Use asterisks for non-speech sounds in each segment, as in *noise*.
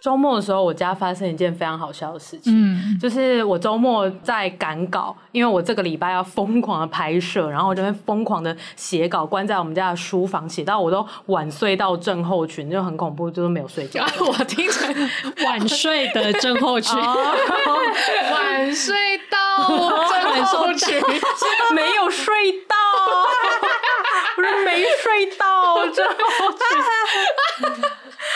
周末的时候，我家发生一件非常好笑的事情，嗯、就是我周末在赶稿，因为我这个礼拜要疯狂的拍摄，然后我就会疯狂的写稿，关在我们家的书房，写到我都晚睡到症候群，就很恐怖，就是没有睡觉。啊、我听成 *laughs* 晚睡的症候群，晚睡到症 *laughs* 候群，*laughs* 是没有睡到，不是没睡到症候群。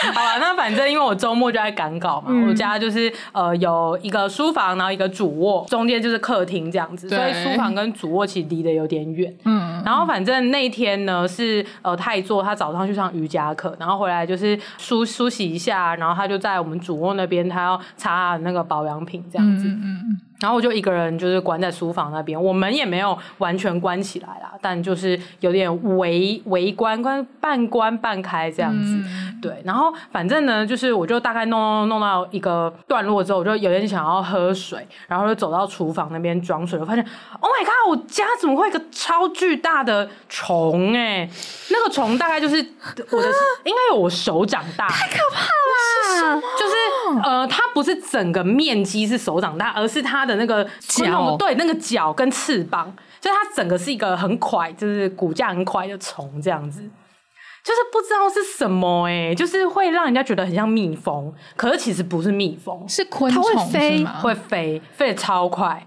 *laughs* 好吧，那反正因为我周末就在赶稿嘛，嗯、我家就是呃有一个书房，然后一个主卧，中间就是客厅这样子，所以书房跟主卧其实离得有点远。嗯，然后反正那天呢是呃太做他早上去上瑜伽课，然后回来就是梳梳洗一下，然后他就在我们主卧那边，他要擦那个保养品这样子。嗯嗯。然后我就一个人就是关在书房那边，我门也没有完全关起来啦，但就是有点围围关关半关半开这样子。嗯、对，然后反正呢，就是我就大概弄弄弄到一个段落之后，我就有点想要喝水，然后就走到厨房那边装水，我发现，Oh my god，我家怎么会有一个超巨大的虫？哎，那个虫大概就是我的，*laughs* 应该有我手掌大，太可怕了，就是呃，它不是整个面积是手掌大，而是它的。那个脚，对，那个脚跟翅膀，就它整个是一个很快，就是骨架很快的虫这样子，就是不知道是什么哎、欸，就是会让人家觉得很像蜜蜂，可是其实不是蜜蜂，是昆虫，它会飞，会飞，飞得超快。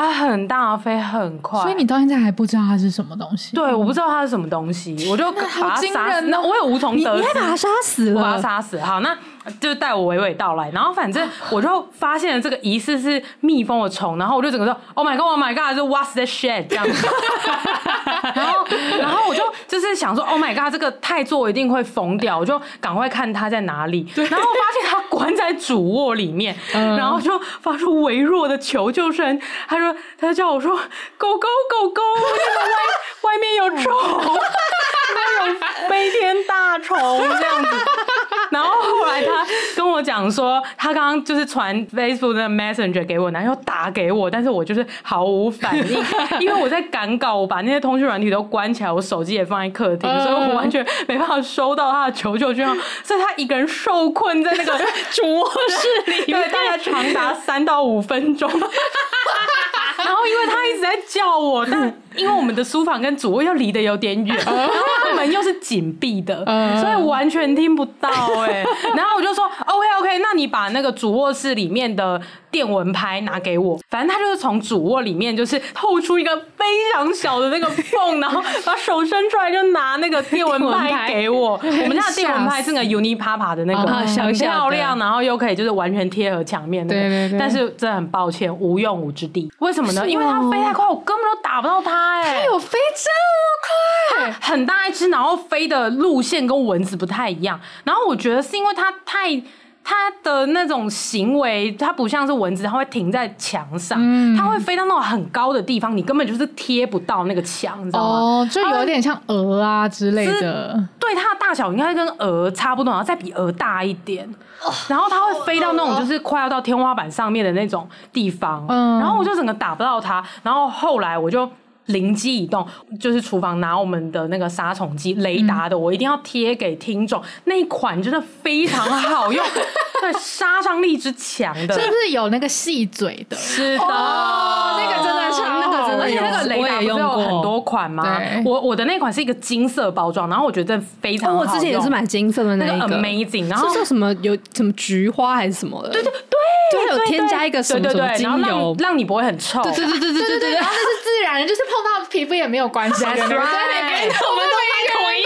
它很大，飞很快，所以你到现在还不知道它是什么东西？对，我不知道它是什么东西，我就把它杀死。那我也无从得知，你还把它杀死了？我把它杀死。好，那就带我娓娓道来。然后反正我就发现了这个疑似是蜜蜂的虫，然后我就整个说：“Oh my god, Oh my god！” 就 What's that shit？这样子。然后，然后我就就是想说：“Oh my god！” 这个太做一定会疯掉，我就赶快看他在哪里。然后发现他关在主卧里面，然后就发出微弱的求救声。他说。他就叫我说：“狗狗，狗狗，外外面有虫，*laughs* 那种飞天大虫这样子。” *laughs* 然后后来他跟我讲说，他刚刚就是传 Facebook 的 Messenger 给我，然后又打给我，但是我就是毫无反应，*laughs* 因为我在赶稿，我把那些通讯软体都关起来，我手机也放在客厅，所以我完全没办法收到他的求救讯号，所以他一个人受困在那个 *laughs* 主卧室里面，大概长达三到五分钟。然后，因为他一直在叫我，但因为我们的书房跟主卧又离得有点远，然后门又是紧闭的，所以完全听不到哎。然后我就说，OK OK，那你把那个主卧室里面的电蚊拍拿给我。反正他就是从主卧里面就是透出一个非常小的那个缝，然后把手伸出来就拿那个电蚊拍给我。*laughs* 我们家的电蚊拍是那个 Unipapa 的那个，很漂亮，然后又可以就是完全贴合墙面那个。对对对。但是真的很抱歉，无用武之地。为什么呢？因为它飞太快，我根本都打不到它。哎，它有飞这么快？很大一只，然后飞的路线跟蚊子不太一样。然后我觉得是因为它太，它的那种行为，它不像是蚊子，它会停在墙上，嗯、它会飞到那种很高的地方，你根本就是贴不到那个墙，你知道吗？哦，就有点像鹅啊之类的。对，它的大小应该跟鹅差不多，然后再比鹅大一点。然后它会飞到那种就是快要到天花板上面的那种地方，嗯，然后我就整个打不到它。然后后来我就灵机一动，就是厨房拿我们的那个杀虫剂雷达的，我一定要贴给听众。那一款真的非常好用，*laughs* 对，杀伤力之强的，是不是有那个细嘴的？是的，那个真的是那个真的，而且那个雷达不是有很多款吗？我我的那款是一个金色包装，然后我觉得非常好用。我之前也是买金色的那个，amazing。然后是什么有什么菊花还是什么的？对对对，就有添加一个什么什么精油，让你不会很臭。对对对对对对，然后那是自然的，就是碰到皮肤也没有关系。对对对，我们都同一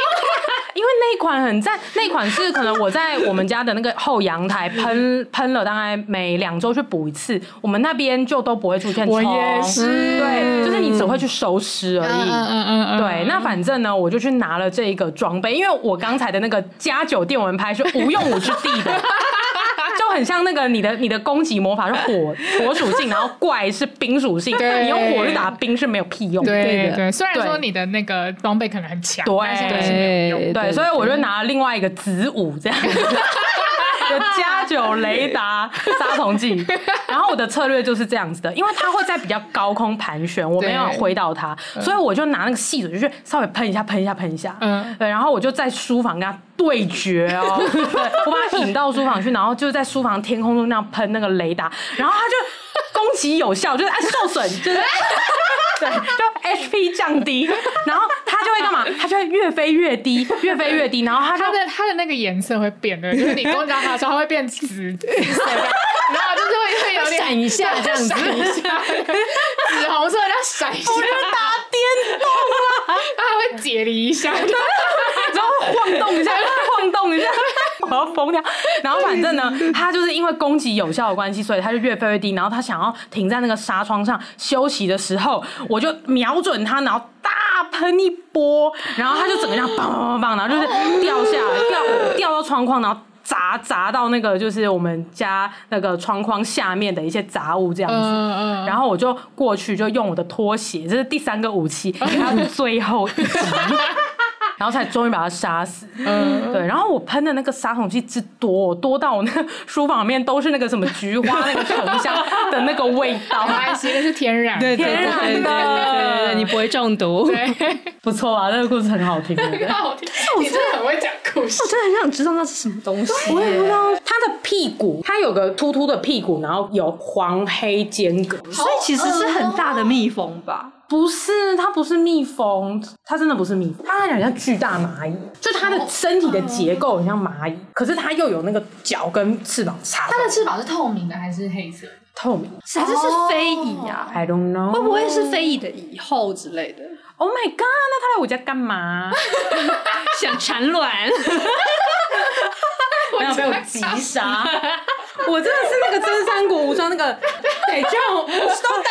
因为那一款很赞，那款是可能我在我们家的那个后阳台喷 *laughs* 喷了，大概每两周去补一次，我们那边就都不会出现虫。我也是，对，就是你只会去收尸而已。嗯嗯嗯嗯。对，那反正呢，我就去拿了这一个装备，因为我刚才的那个加九电蚊拍是无用武之地的。*laughs* 很像那个你的你的攻击魔法是火火属性，然后怪是冰属性，对你用火去打冰是没有屁用的。对对对，虽然说你的那个装备可能很强，对但是是没有用。对，所以我就拿了另外一个子午这样子。*laughs* 有加九雷达杀虫剂。然后我的策略就是这样子的，因为它会在比较高空盘旋，我没有挥到它，所以我就拿那个细嘴，就是稍微喷一下，喷一下，喷一下。嗯，对，然后我就在书房跟他对决哦，*laughs* 对，我把他引到书房去，然后就在书房天空中那样喷那个雷达，然后他就攻击有效，就是哎受损，*laughs* 就是。对，就 HP 降低，然后它就会干嘛？它就会越飞越低，越飞越低，然后它它的它的那个颜色会变的，就是你攻击它的时候，它会变紫紫色，然后就是会会有点闪一下这样子，闪一下，紫红色要闪一下，我就打电动啊，*laughs* 它还会解离一下，然后晃动一下，晃动一下。*laughs* 我要疯掉，然后反正呢，*laughs* 他就是因为攻击有效的关系，所以他就越飞越低。然后他想要停在那个纱窗上休息的时候，我就瞄准他，然后大喷一波，然后他就整个这样砰砰砰，然后就是 *laughs* 掉下来，掉掉到窗框，然后砸砸到那个就是我们家那个窗框下面的一些杂物这样子。然后我就过去，就用我的拖鞋，这是第三个武器，给他最后一击。然后才终于把它杀死。嗯，对。然后我喷的那个杀虫剂之多，多到我那个 *laughs* 书房里面都是那个什么菊花那个沉香的那个味道。没关系，那是天然，对对对对对对，你不会中毒。对，*laughs* 不错啊，那个故事很好听，很好听。你真的很会讲故事，我真的很想知道那是什么东西。我也不知道，它的屁股，它有个突突的屁股，然后有黄黑间隔，所以其实是很大的蜜蜂吧。不是，它不是蜜蜂，它真的不是蜜蜂，它很像巨大蚂蚁，就它的身体的结构很像蚂蚁，可是它又有那个脚跟翅膀插。它的翅膀是透明的还是黑色？透明，还是是飞蚁啊？I don't know，会不会是飞蚁的蚁后之类的？Oh my god，那它来我家干嘛？*laughs* 想产卵？*laughs* 没有被我急杀，我真的是那个真三国无双那个对，就 *laughs* 我都打。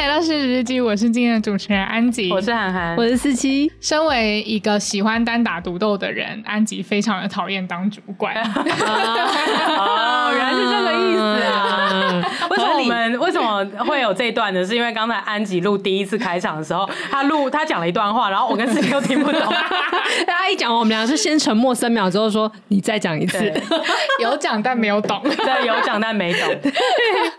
迎来到失职日记，我是今天的主持人安吉，我是涵涵，我是思琪。身为一个喜欢单打独斗的人，安吉非常的讨厌当主管。*laughs* 哦，原来是这个意思啊！为什么我们为什么会有这一段呢？是因为刚才安吉录第一次开场的时候，他录他讲了一段话，然后我跟思琪都听不懂。*laughs* 他一讲，我们俩是先沉默三秒之后说：“你再讲一次。” *laughs* 有讲但没有懂，对，有讲但没懂。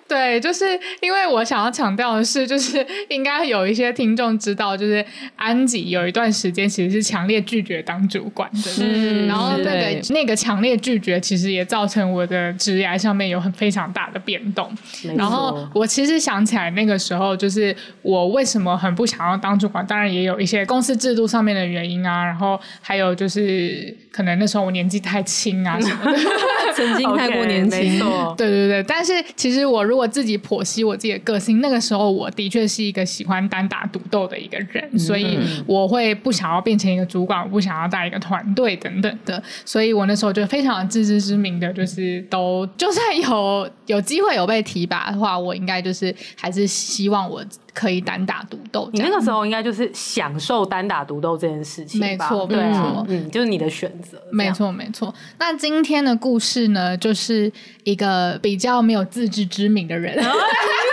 对，就是因为我想要强调的是，就是应该有一些听众知道，就是安吉有一段时间其实是强烈拒绝当主管的，嗯，然后对对，那个强烈拒绝其实也造成我的职涯上面有很非常大的变动。然后我其实想起来那个时候，就是我为什么很不想要当主管，当然也有一些公司制度上面的原因啊，然后还有就是可能那时候我年纪太轻啊 *laughs* 什么的，*laughs* 曾经太过年轻，对对对。但是其实我如果自己剖析我自己的个性，那个时候我的确是一个喜欢单打独斗的一个人，所以我会不想要变成一个主管，我不想要带一个团队等等的，所以我那时候就非常自知之明的，就是都就算有有机会有被提拔的话，我应该就是还是希望我可以单打独斗。你那个时候应该就是享受单打独斗这件事情，没错，没错，嗯，就是你的选择，没错，没错。那今天的故事呢，就是一个比较没有自知之明的人。*laughs* *laughs*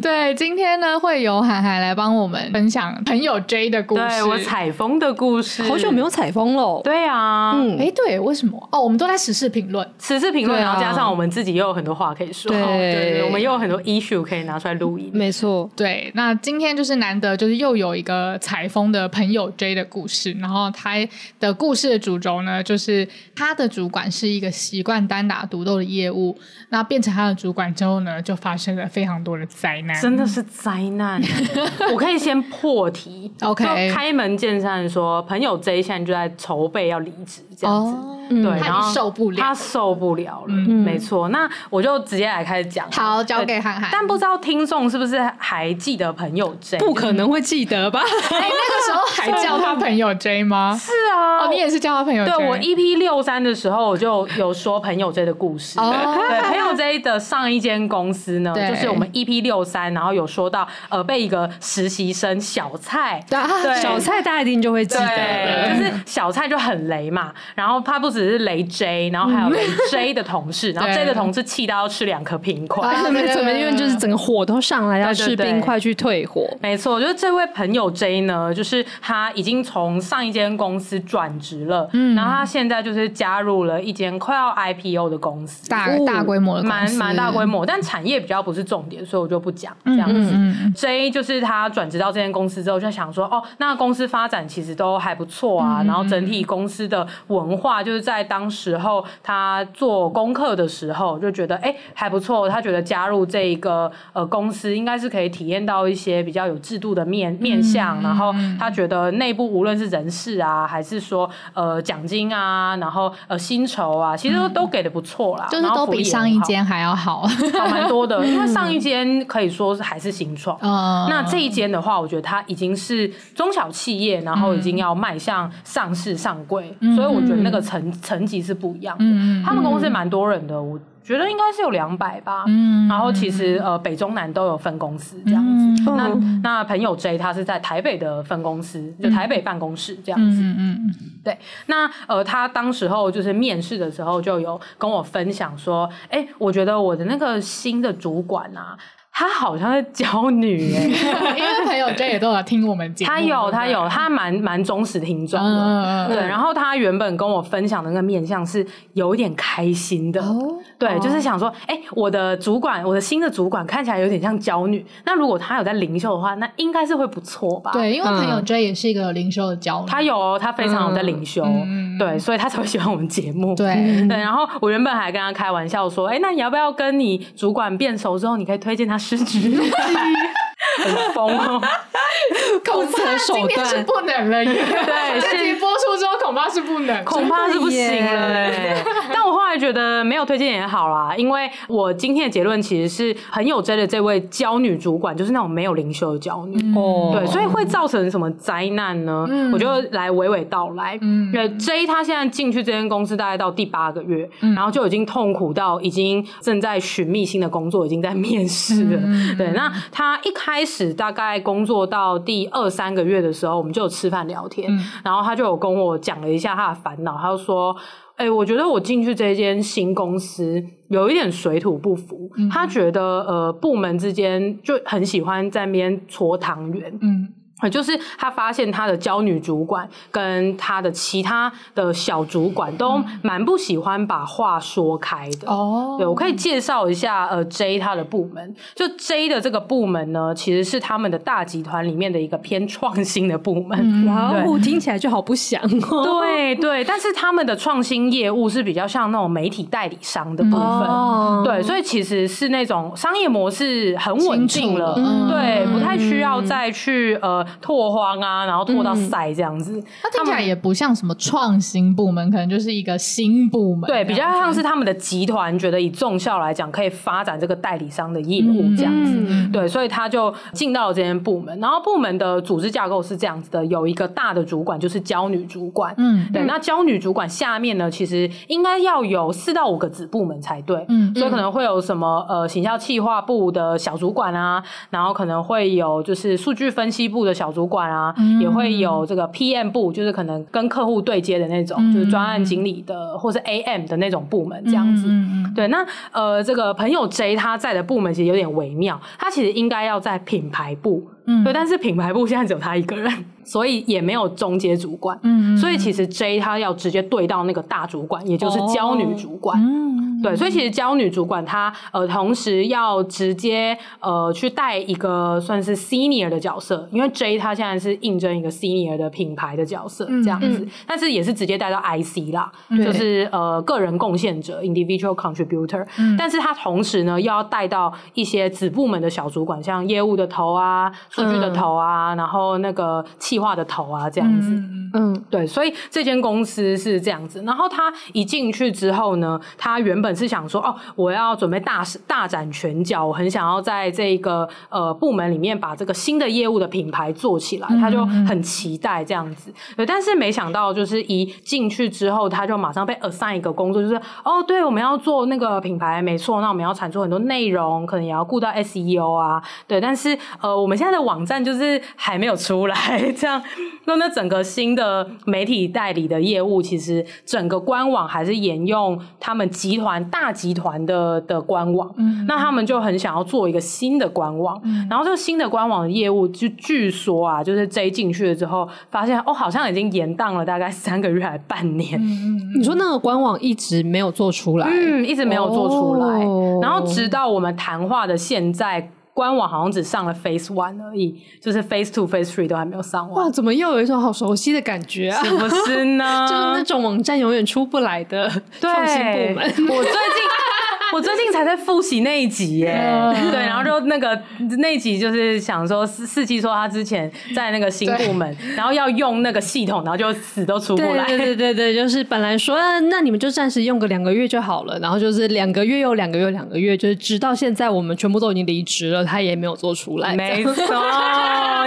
对，今天呢会由涵涵来帮我们分享朋友 J 的故事，对，我采风的故事，好久没有采风了。对啊，嗯，哎，对，为什么？哦，我们都在时事评论，时事评论，然后加上我们自己又有很多话可以说，对，对，我们又有很多 issue 可以拿出来录音，没错。对，那今天就是难得，就是又有一个采风的朋友 J 的故事，然后他的故事的主轴呢，就是他的主管是一个习惯单打独斗的业务，那变成他的主管之后呢，就发生了非常多的灾难。真的是灾难！*laughs* 我可以先破题，OK，开门见山说，朋友 J 现在就在筹备要离职这样子。Oh. 对，然后受不了他受不了了，嗯没错。那我就直接来开始讲，好，交给涵涵。但不知道听众是不是还记得朋友 J？不可能会记得吧？*laughs* 哎，那个时候还叫他朋友 J 吗？是啊，哦，你也是叫他朋友 J？对我 EP 六三的时候，我就有说朋友 J 的故事。哦对，朋友 J 的上一间公司呢，对就是我们 EP 六三，然后有说到呃，被一个实习生小蔡，对小蔡大家一定就会记得。就是小蔡就很雷嘛，然后他不只是雷 J，然后还有雷 J 的同事，*laughs* 然后 J 的同事气到要吃两颗冰块。啊怎么怎么因为就是整个火都上来，要吃冰块去退火。没错，就是这位朋友 J 呢，就是他已经从上一间公司转职了，嗯，然后他现在就是加入了一间快要 IPO 的公司，大大规模的，蛮蛮大规模，但产业比较不是重点，所以我就不讲。这样子。嗯嗯 J 就是他转职到这间公司之后，就想说，哦，那公司发展其实都还不错啊，然后整体公司的文化就是在当时候他做功课的时候就觉得，哎，还不错，他觉得加入这一个呃公司应该是可以体验到一些比较有制度的面面向，然后他觉得内部无论是人事啊，还是说呃奖金啊，然后呃薪酬啊，其实都都给的不错啦，就是都比上一间还要好，好蛮多的，因为上一间可以说是还是新创，*laughs* 嗯。那这一间的话，我觉得它已经是中小企业，然后已经要迈向上市上柜，所以我觉得那个层层级是不一样的。嗯他们公司蛮多人的，我觉得应该是有两百吧。嗯然后其实呃北中南都有分公司这样子。嗯那那朋友 J 他是在台北的分公司，就台北办公室这样子。嗯嗯对，那呃，他当时候就是面试的时候就有跟我分享说，哎，我觉得我的那个新的主管啊，他好像在教女哎、嗯，*laughs* 因为朋友 J 也都有听我们节目，他有他有，他蛮蛮忠实听众的，对。然后他原本跟我分享的那个面相是有一点开心的，哦。对，就是想说，哎，我的主管，我的新的主管看起来有点像娇女，那如果他有在灵修的话，那应该是会不错吧？对，因为朋友嗯 J 也是一个灵修的娇女，他有哦，他非常有在灵修，嗯。对，所以他才会喜欢我们节目。对。对，然后我原本还跟他开玩笑说，哎，那你要不要跟你主管变熟之后，你可以推荐他吃橘子？*laughs* 很疯哦，*laughs* 恐怕今天是不能了耶。*laughs* 对，这集播出之后恐怕是不能，恐怕是不行了耶。但我后来觉得没有推荐也好啦，因为我今天的结论其实是很有 J 的这位娇女主管，就是那种没有灵修的娇女。哦对，所以会造成什么灾难呢？我就来娓娓道来。因为 J 他现在进去这间公司大概到第八个月，然后就已经痛苦到已经正在寻觅新的工作，已经在面试了。对，那他一开始大概工作到第二三个月的时候，我们就有吃饭聊天，然后他就有跟我讲了一下他的烦恼，他就说。哎、欸，我觉得我进去这间新公司有一点水土不服。嗯、他觉得呃，部门之间就很喜欢在那边搓汤圆。嗯。就是他发现他的娇女主管跟他的其他的小主管都蛮不喜欢把话说开的哦。对，我可以介绍一下呃 J 他的部门，就 J 的这个部门呢，其实是他们的大集团里面的一个偏创新的部门。哇哦，听起来就好不祥哦。对对，但是他们的创新业务是比较像那种媒体代理商的部分。哦、对，所以其实是那种商业模式很稳定了，对，不太需要再去呃。拓荒啊，然后拓到赛这样子，那、嗯、听起来也不像什么创新部门，可能就是一个新部门。对，比较像是他们的集团觉得以重效来讲，可以发展这个代理商的业务这样子。嗯、对，所以他就进到了这间部门。然后部门的组织架构是这样子的：有一个大的主管，就是娇女主管。嗯，对。那娇女主管下面呢，其实应该要有四到五个子部门才对。嗯，所以可能会有什么呃，行销企划部的小主管啊，然后可能会有就是数据分析部的小主管。啊，也会有这个 PM 部，就是可能跟客户对接的那种，嗯、就是专案经理的，或是 AM 的那种部门这样子。嗯、对，那呃，这个朋友 J 他在的部门其实有点微妙，他其实应该要在品牌部，嗯，对，但是品牌部现在只有他一个人，所以也没有中阶主管，嗯，所以其实 J 他要直接对到那个大主管，也就是娇女主管，哦、嗯，对，所以其实娇女主管她呃，同时要直接呃去带一个算是 senior 的角色，因为 J 他现在是应征一个 senior 的品牌的角色这样子，嗯、但是也是直接带到 IC 啦，嗯、就是呃个人贡献者 individual contributor，嗯，但是他同时呢又要带到一些子部门的小主管，像业务的头啊。数据的头啊，然后那个企划的头啊，这样子。嗯，对，所以这间公司是这样子。然后他一进去之后呢，他原本是想说，哦，我要准备大大展拳脚，我很想要在这个呃部门里面把这个新的业务的品牌做起来，他就很期待这样子。对，但是没想到就是一进去之后，他就马上被 assign 一个工作，就是哦，对，我们要做那个品牌，没错，那我们要产出很多内容，可能也要顾到 SEO 啊，对，但是呃，我们现在的网站就是还没有出来，这样，那那整个新的媒体代理的业务，其实整个官网还是沿用他们集团大集团的的官网，嗯，那他们就很想要做一个新的官网，嗯，然后这个新的官网的业务，就据说啊，就是 J 进去了之后，发现哦，好像已经延宕了大概三个月还半年，嗯，你说那个官网一直没有做出来，嗯，一直没有做出来，哦，然后直到我们谈话的现在。官网好像只上了 Phase One 而已，就是 Phase Two、Phase Three 都还没有上完。哇，怎么又有一种好熟悉的感觉啊？是不是呢？*laughs* 就是那种网站永远出不来的创新部门。我最近。*laughs* 我最近才在复习那一集耶，对，然后就那个那一集就是想说四四七说他之前在那个新部门，然后要用那个系统，然后就死都出不来。对对对对，就是本来说那你们就暂时用个两个月就好了，然后就是两个月又两个月两个月，就是直到现在我们全部都已经离职了，他也没有做出来。没错，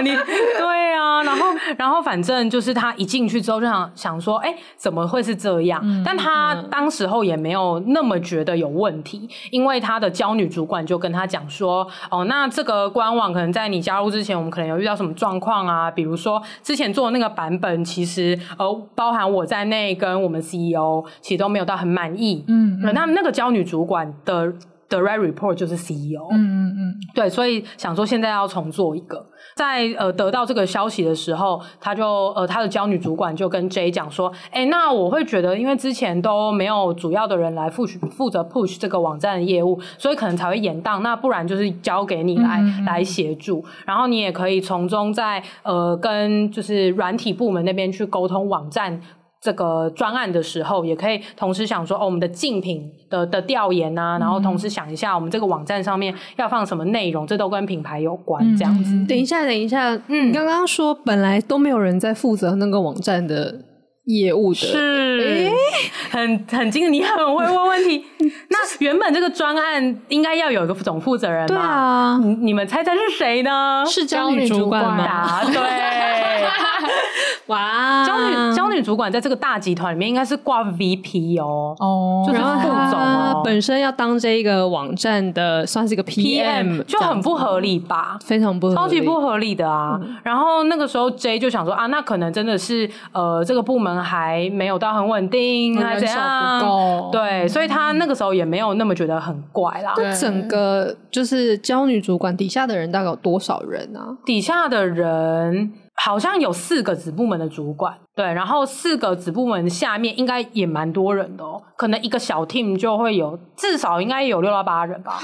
你对啊，然后然后反正就是他一进去之后就想想说，哎，怎么会是这样？嗯、但他当时候也没有那么觉得有问题。因为他的教女主管就跟他讲说，哦，那这个官网可能在你加入之前，我们可能有遇到什么状况啊？比如说之前做的那个版本，其实呃，包含我在内跟我们 CEO 其实都没有到很满意。嗯，嗯，那那个教女主管的 direct report 就是 CEO。嗯嗯嗯，对，所以想说现在要重做一个。在呃得到这个消息的时候，他就呃他的教女主管就跟 J 讲说，哎、欸，那我会觉得，因为之前都没有主要的人来负负责 push 这个网站的业务，所以可能才会延宕。那不然就是交给你来嗯嗯来协助，然后你也可以从中在呃跟就是软体部门那边去沟通网站。这个专案的时候，也可以同时想说，哦，我们的竞品的的调研啊，然后同时想一下，我们这个网站上面要放什么内容，这都跟品牌有关，这样子。等一下，等一下，嗯，你刚刚说本来都没有人在负责那个网站的业务的，是，很很精，你很会问问题。那原本这个专案应该要有一个总负责人嘛？对啊，你你们猜猜是谁呢？是骄女主管吗？对。*laughs* 哇，骄女骄女主管在这个大集团里面应该是挂 VP 哦，哦，就是副总哦，本身要当这一个网站的算是一个 PM，就很不合理吧？非常不合理，超级不合理的啊！嗯、然后那个时候 J 就想说啊，那可能真的是呃这个部门还没有到很稳定，还怎样？对，所以他那个时候也没有那么觉得很怪啦。那，整个就是教女主管底下的人大概有多少人啊？底下的人。好像有四个子部门的主管，对，然后四个子部门下面应该也蛮多人的哦，可能一个小 team 就会有至少应该有六到八人吧，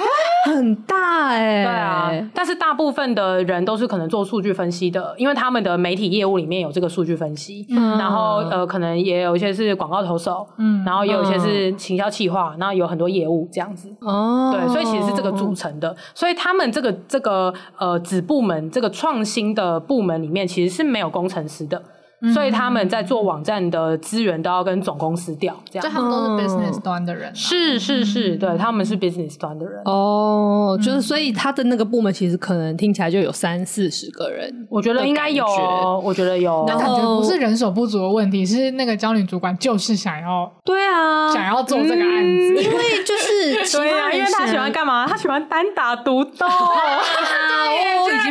很大哎、欸，对啊，但是大部分的人都是可能做数据分析的，因为他们的媒体业务里面有这个数据分析，嗯，然后呃，可能也有一些是广告投手，嗯，然后也有一些是行销企划，然后有很多业务这样子，哦，对，所以其实是这个组成的，所以他们这个这个呃子部门这个创新的部门里面，其实是没有工程师的。所以他们在做网站的资源都要跟总公司调，这样。就他们都是 business 端的人。是是是，对，他们是 business 端的人。哦，就是所以他的那个部门其实可能听起来就有三四十个人，我觉得应该有，我觉得有。那感觉不是人手不足的问题，是那个骄女主管就是想要，对啊，想要做这个案子，因为就是 *laughs* 对啊，因为他喜欢干嘛？他喜欢单打独斗。*laughs* *laughs*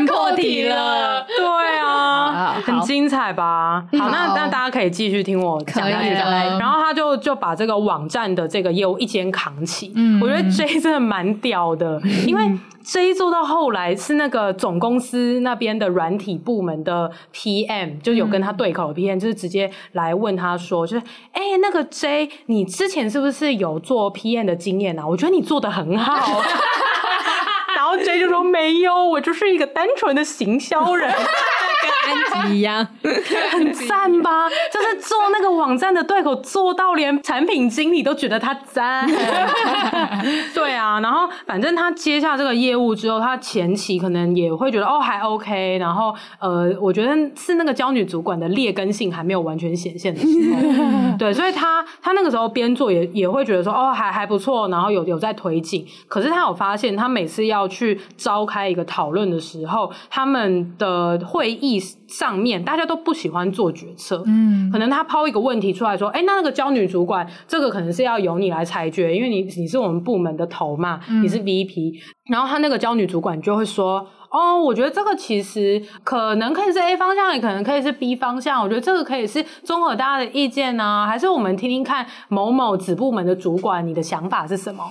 很精彩吧？好，那那大家可以继续听我讲下去。然后他就就把这个网站的这个业务一肩扛起。嗯，我觉得 J 真的蛮屌的，因为 J 做到后来是那个总公司那边的软体部门的 PM，就有跟他对口的 PM，就是直接来问他说，就是哎，那个 J，你之前是不是有做 PM 的经验啊？我觉得你做的很好。*laughs* 然后 J 就说没有，我就是一个单纯的行销人。*laughs* *laughs* 安吉一样，*laughs* 很赞吧？就是做那个网站的对口，做到连产品经理都觉得他赞。*laughs* 对啊，然后反正他接下这个业务之后，他前期可能也会觉得哦还 OK，然后呃，我觉得是那个教女主管的劣根性还没有完全显现的时候，*laughs* 对，所以他他那个时候边做也也会觉得说哦还还不错，然后有有在推进。可是他有发现，他每次要去召开一个讨论的时候，他们的会议上面大家都不喜欢做决策，嗯，可能他抛一个问题出来说，哎，那那个教女主管，这个可能是要由你来裁决，因为你你是我们部门的头嘛，你是 VP，嗯，然后他那个教女主管就会说。哦，我觉得这个其实可能可以是 A 方向，也可能可以是 B 方向。我觉得这个可以是综合大家的意见呢，还是我们听听看某某子部门的主管你的想法是什么？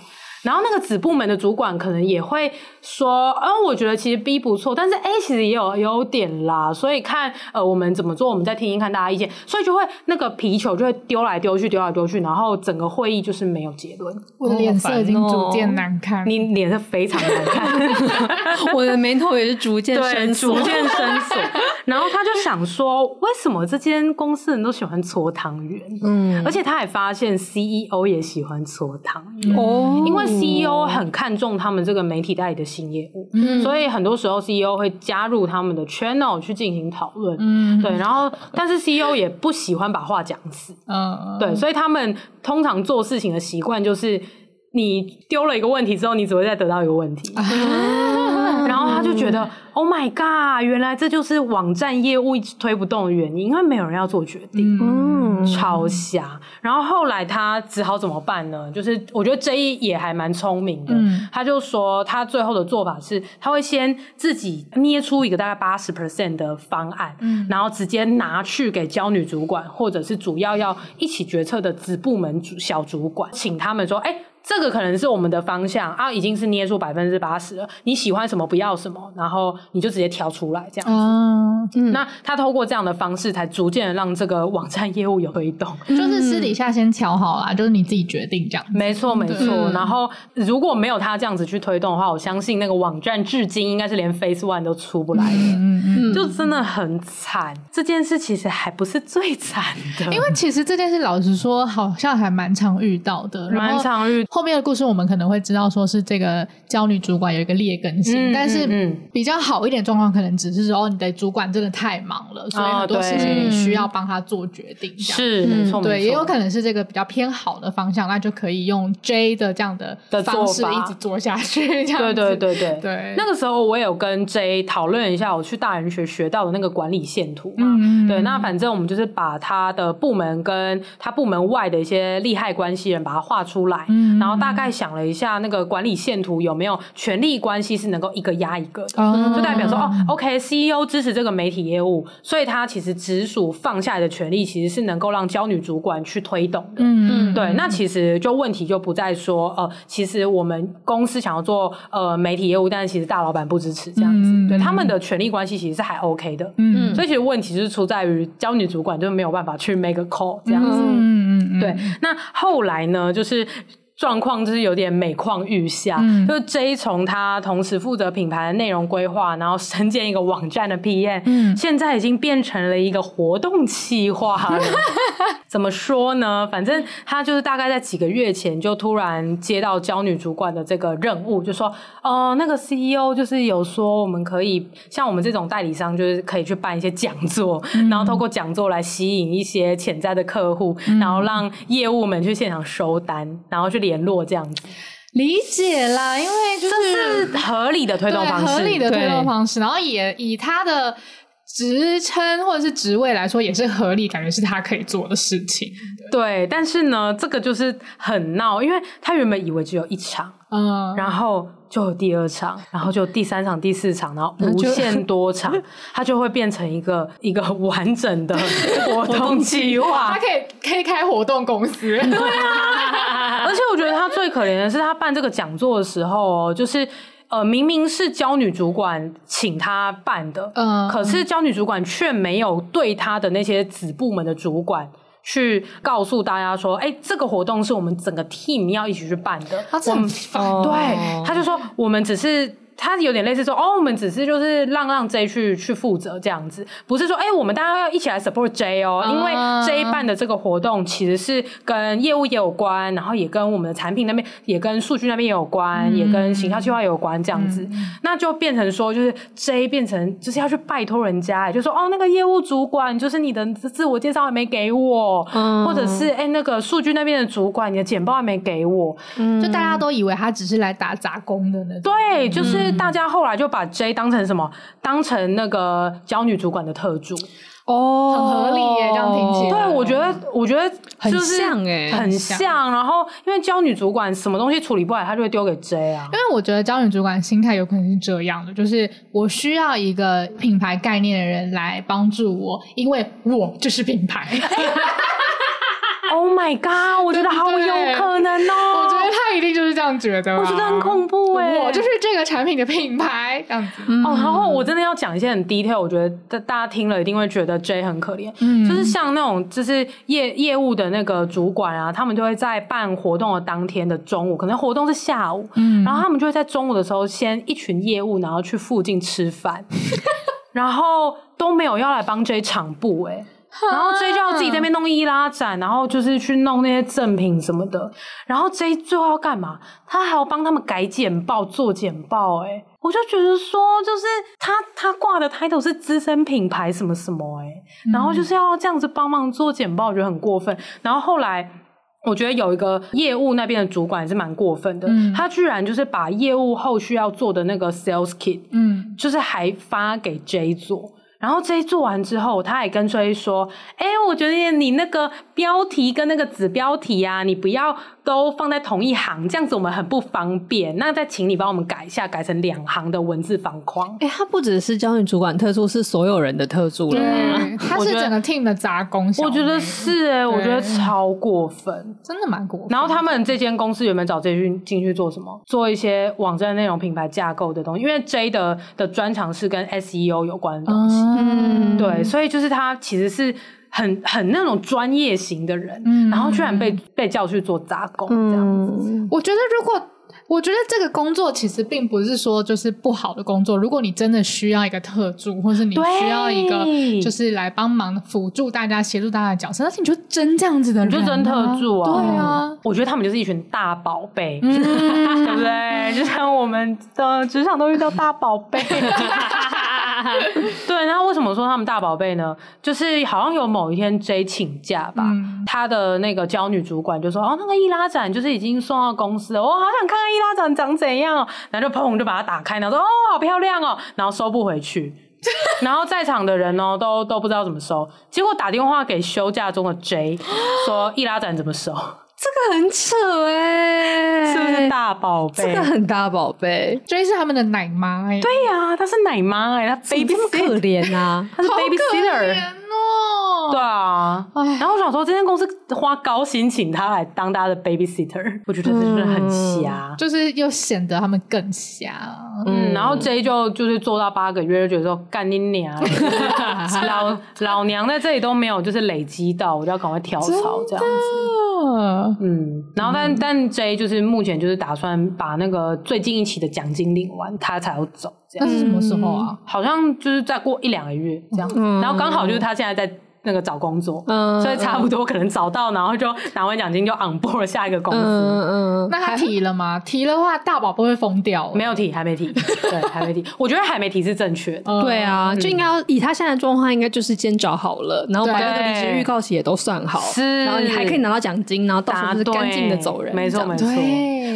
然后那个子部门的主管可能也会说，嗯，我觉得其实 B 不错，但是 A 其实也有优点啦，所以看呃我们怎么做，我们再听听看大家意见，所以就会那个皮球就会丢来丢去，丢来丢去，然后整个会议就是没有结论。我的脸色已经逐渐难看，你脸色非常难看，*laughs* 我的眉头也是逐渐深锁，逐渐深锁。然后他就想说，为什么这间公司人都喜欢搓汤圆？嗯，而且他还发现 CEO 也喜欢搓汤圆。哦，因为。CEO 很看重他们这个媒体代理的新业务，嗯，所以很多时候 CEO 会加入他们的 channel 去进行讨论，嗯，对，然后但是 CEO 也不喜欢把话讲死，嗯，对，所以他们通常做事情的习惯就是，你丢了一个问题之后，你只会再得到一个问题，啊、然后他就觉得。Oh my god！原来这就是网站业务一直推不动的原因，因为没有人要做决定，嗯，超瞎。然后后来他只好怎么办呢？就是我觉得 J 也还蛮聪明的，嗯，他就说他最后的做法是，他会先自己捏出一个大概八十 percent 的方案，嗯，然后直接拿去给交女主管或者是主要要一起决策的子部门主小主管，请他们说，哎、欸，这个可能是我们的方向啊，已经是捏出百分之八十了，你喜欢什么不要什么，然后。你就直接挑出来这样子，嗯嗯、那他透过这样的方式，才逐渐的让这个网站业务有推动，*laughs* 就是私底下先挑好啦，就是你自己决定这样。没错没错，然后如果没有他这样子去推动的话，我相信那个网站至今应该是连 Phase One 都出不来的，嗯嗯，就真的很惨。这件事其实还不是最惨的，因为其实这件事老实说，好像还蛮常遇到的，蛮常遇。后面的故事我们可能会知道，说是这个教女主管有一个劣根性，嗯、但是嗯比较好。一点状况可能只是说，哦，你的主管真的太忙了，所以很多事情你需要帮他做决定。是，没错，对，也有可能是这个比较偏好的方向，那就可以用 J 的这样的方式一直做下去。对对对对对。那个时候我有跟 J 讨论一下，我去大人学学到的那个管理线图嘛。对，那反正我们就是把他的部门跟他部门外的一些利害关系人把它画出来，然后大概想了一下那个管理线图有没有权力关系是能够一个压一个的。就代表说哦，OK，CEO 支持这个媒体业务，所以他其实直属放下来的权力其实是能够让娇女主管去推动的。嗯嗯，对。那其实就问题就不在说，呃，其实我们公司想要做呃媒体业务，但是其实大老板不支持这样子。嗯、对，他们的权力关系其实是还 OK 的。嗯，所以其实问题就是出在于娇女主管就没有办法去 make a call 这样子。嗯嗯嗯，对。那后来呢，就是。状况就是有点每况愈下，嗯、就是 J 从他同时负责品牌的内容规划，然后身兼一个网站的 PM，嗯，现在已经变成了一个活动企划了。*laughs* 怎么说呢？反正他就是大概在几个月前就突然接到教女主管的这个任务，就说哦、呃，那个 CEO 就是有说我们可以像我们这种代理商，就是可以去办一些讲座，嗯、然后透过讲座来吸引一些潜在的客户，嗯、然后让业务们去现场收单，然后去。联络这样子，理解啦，因为就是这是合理的推动方式，合理的推动方式，然后也以他的职称或者是职位来说，也是合理，感觉是他可以做的事情。对，但是呢，这个就是很闹，因为他原本以为只有一场，嗯，然后就有第二场，然后就第三场、第四场，然后无限多场，*laughs* 它就会变成一个一个完整的 *laughs* 活动计划，他可以可以开活动公司，对啊，而且我觉得他最可怜的是，他办这个讲座的时候，就是。呃，明明是教女主管请他办的，嗯，可是教女主管却没有对他的那些子部门的主管去告诉大家说，哎、欸，这个活动是我们整个 team 要一起去办的。他很哦，对，他就说我们只是。他有点类似说，哦，我们只是就是让让 J 去去负责这样子，不是说，哎、欸，我们大家要一起来 support J 哦，因为 J 办的这个活动其实是跟业务也有关，然后也跟我们的产品那边，也跟数据那边也有关，也跟行销计划有关这样子，那就变成说，就是 J 变成就是要去拜托人家，就说，哦，那个业务主管，就是你的自我介绍还没给我，或者是哎、欸，那个数据那边的主管，你的简报还没给我，就大家都以为他只是来打杂工的那种，对，就是。大家后来就把 J 当成什么？当成那个教女主管的特助哦，很合理耶，这样听起来。对，我觉得，我觉得很像哎，很像。然后，因为教女主管什么东西处理不来，他就会丢给 J 啊。因为我觉得教女主管心态有可能是这样的，就是我需要一个品牌概念的人来帮助我，因为我就是品牌。*laughs* Oh my god！我觉得好有可能哦、喔。我觉得他一定就是这样觉得。我觉得很恐怖哎、欸！我就是这个产品的品牌这样子。嗯、哦，然后我真的要讲一些很 detail，我觉得大大家听了一定会觉得 J 很可怜。嗯，就是像那种就是业业务的那个主管啊，他们就会在办活动的当天的中午，可能活动是下午，嗯，然后他们就会在中午的时候先一群业务，然后去附近吃饭，*laughs* 然后都没有要来帮 J 场布哎、欸。然后 J 就要自己在那边弄易拉展，然后就是去弄那些赠品什么的。然后 J 最后要干嘛？他还要帮他们改简报、做简报。哎，我就觉得说，就是他他挂的 title 是资深品牌什么什么。哎，然后就是要这样子帮忙做简报，我觉得很过分。然后后来我觉得有一个业务那边的主管也是蛮过分的，嗯、他居然就是把业务后续要做的那个 sales kit，嗯，就是还发给 J 做。然后这一做完之后，他也跟追说：“哎，我觉得你那个标题跟那个子标题啊，你不要都放在同一行，这样子我们很不方便。那再请你帮我们改一下，改成两行的文字方框。”哎，它不只是教育主管特助，是所有人的特助了。嗯，他是整个 team 的杂工。我觉得是哎，我觉得超过分，真的蛮过分。然后他们这间公司有没有找 J 去进去做什么？做一些网站内容、品牌架构的东西。因为 J 的的专长是跟 SEO 有关的东西。嗯嗯，对，所以就是他其实是很很那种专业型的人，嗯、然后居然被被叫去做杂工这样子。嗯、我觉得如果我觉得这个工作其实并不是说就是不好的工作，如果你真的需要一个特助，或是你需要一个就是来帮忙辅助大家、协助大家的角色，但是你就真这样子的人、啊，你就真特助啊？对啊，我觉得他们就是一群大宝贝，嗯、*laughs* 对不对？就像我们的职场都遇到大宝贝。*laughs* *laughs* 对，然后为什么说他们大宝贝呢？就是好像有某一天 J 请假吧，嗯、他的那个骄女主管就说：“哦，那个易拉展就是已经送到公司了，我好想看看易拉展长怎样。”然后就砰就把它打开，然后说：“哦，好漂亮哦。”然后收不回去，*laughs* 然后在场的人哦都都不知道怎么收，结果打电话给休假中的 J 说：“易拉展怎么收？”这个很扯哎、欸，是不是大宝贝？这个很大宝贝，J 是他们的奶妈哎、欸。对呀、啊，她是奶妈哎、欸，她 baby 这么可怜啊，她是 baby sitter 哦。对啊，唉然后我想说，这间公司花高薪请他来当大家的 baby sitter，*laughs* 我觉得真的很瞎，嗯、就是又显得他们更瞎。嗯，然后 J 就就是做到八个月，就觉得说干你娘，*laughs* 老老娘在这里都没有就是累积到，我就要赶快跳槽这样子。嗯，然后但、嗯、但 J 就是目前就是打算把那个最近一期的奖金领完，他才要走。这样，那是什么时候啊？好像就是再过一两个月这样。嗯、然后刚好就是他现在在。那个找工作，嗯，所以差不多可能找到，然后就拿完奖金就 on board 了下一个公司。嗯嗯，那他提了吗？提的话，大宝不会疯掉。没有提，还没提，*laughs* 对，还没提。我觉得还没提是正确的。对啊，就应该要以他现在的状况，应该就是先找好了，然后把那个离职预告期也都算好，是，然后你还可以拿到奖金，然后到时候是干净的走人。没错没错，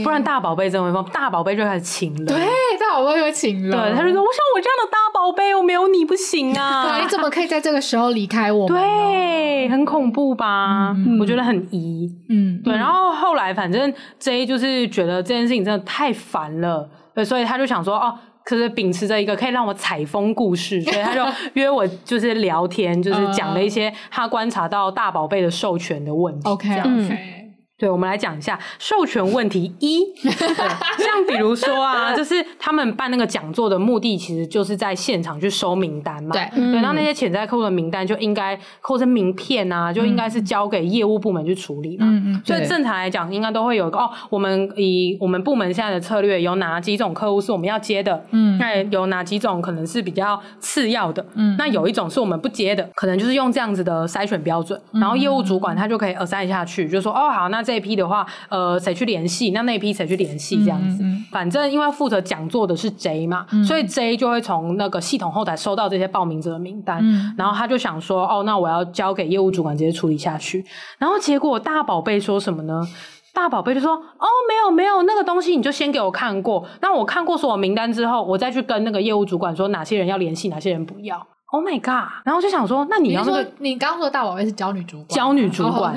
不然大宝贝真会疯，大宝贝就开始请了。对，大宝贝就会请了。对，他就说：“我想我这样的大宝贝，我没有你不行啊！*laughs* 你怎么可以在这个时候离开我？”对。很恐怖吧？嗯、我觉得很疑。嗯，对。然后后来，反正 J 就是觉得这件事情真的太烦了，对，所以他就想说，哦，可是秉持着一个可以让我采风故事，*laughs* 所以他就约我就是聊天，就是讲了一些他观察到大宝贝的授权的问题。OK，OK。对，我们来讲一下授权问题一。像比如说啊，就是他们办那个讲座的目的，其实就是在现场去收名单嘛。对，对，那那些潜在客户的名单就应该扣成名片啊，就应该是交给业务部门去处理嘛。嗯嗯。所以正常来讲，应该都会有一个哦，我们以我们部门现在的策略，有哪几种客户是我们要接的？嗯，那有哪几种可能是比较次要的？嗯，那有一种是我们不接的，可能就是用这样子的筛选标准，然后业务主管他就可以 assign 下去，就说哦，好，那这。这一批的话，呃，谁去联系？那那一批谁去联系？这样子，嗯嗯、反正因为负责讲座的是 J 嘛，嗯、所以 J 就会从那个系统后台收到这些报名者的名单，嗯、然后他就想说，哦，那我要交给业务主管直接处理下去。然后结果大宝贝说什么呢？大宝贝就说，哦，没有没有，那个东西你就先给我看过，那我看过所有名单之后，我再去跟那个业务主管说哪些人要联系，哪些人不要。Oh my god！然后就想说，那你要那个，你刚刚说的大宝贝是教女主管，教女主管，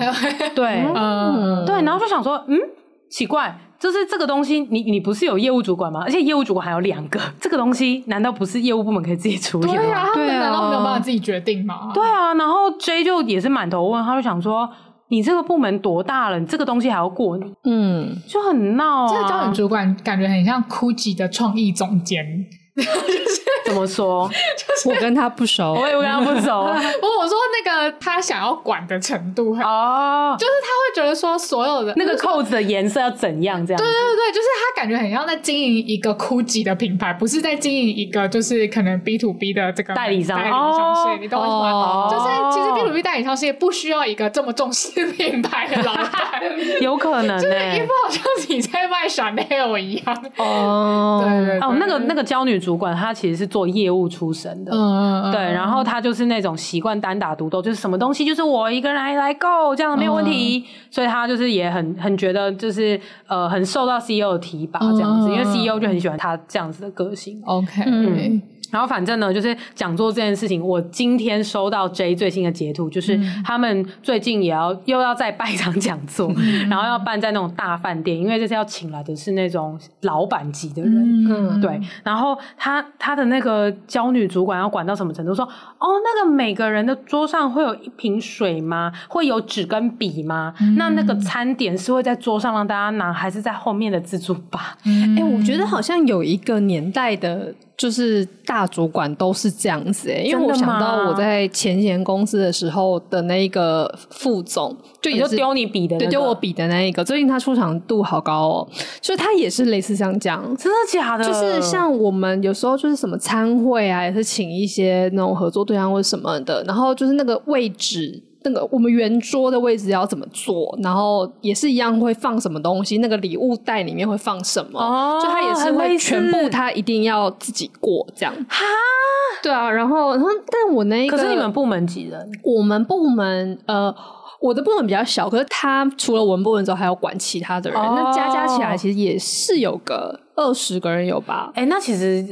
对，嗯，对。然后就想说，嗯，奇怪，就是这个东西，你你不是有业务主管吗？而且业务主管还有两个，这个东西难道不是业务部门可以自己处理吗？对啊，他们难道没有办法自己决定吗？对啊。然后 J 就也是满头问，他就想说，你这个部门多大了？你这个东西还要过你？嗯，就很闹啊。这个教女主管感觉很像 Gucci 的创意总监。就是怎么说？就是我跟他不熟，我也跟他不熟。*laughs* 我我说那个他想要管的程度哦，就是他会觉得说所有的那个扣子的颜色要怎样这样？对对对，就是他感觉很像在经营一个 GUCCI 的品牌，不是在经营一个就是可能 B to B 的这个代理商。代理商事业，你懂我意思吗？就是其实 B to B 代理商事业不需要一个这么重视品牌的老板，*laughs* 有可能就是一副好像你在卖 Chanel 一样哦。对对哦，那个那个娇女。主管他其实是做业务出身的，嗯、对，然后他就是那种习惯单打独斗，就是什么东西就是我一个人来来 go 这样没有问题，嗯、所以他就是也很很觉得就是呃很受到 CEO 的提拔这样子，嗯、因为 CEO 就很喜欢他这样子的个性。OK，嗯。然后反正呢，就是讲座这件事情，我今天收到 J 最新的截图，就是他们最近也要又要再办一场讲座，嗯、然后要办在那种大饭店，因为这次要请来的是那种老板级的人，嗯，对。然后他他的那个教女主管要管到什么程度？说哦，那个每个人的桌上会有一瓶水吗？会有纸跟笔吗？嗯、那那个餐点是会在桌上让大家拿，还是在后面的自助吧？哎、嗯，我觉得好像有一个年代的。就是大主管都是这样子哎、欸，因为我想到我在前前公司的时候的那一个副总，就也是丢你笔的、那个，对，丢我笔的那一个。最近他出场度好高哦，所以他也是类似像这样，真的假的？就是像我们有时候就是什么餐会啊，也是请一些那种合作对象或什么的，然后就是那个位置。那个我们圆桌的位置要怎么做？然后也是一样会放什么东西？那个礼物袋里面会放什么？哦，就他也是会全部，他一定要自己过这样。哈，对啊。然后，然后，但我那个，可是你们部门几人？我们部门呃，我的部门比较小，可是他除了我们部门之后，还要管其他的人。哦，那加加起来，其实也是有个二十个人有吧？哎，那其实。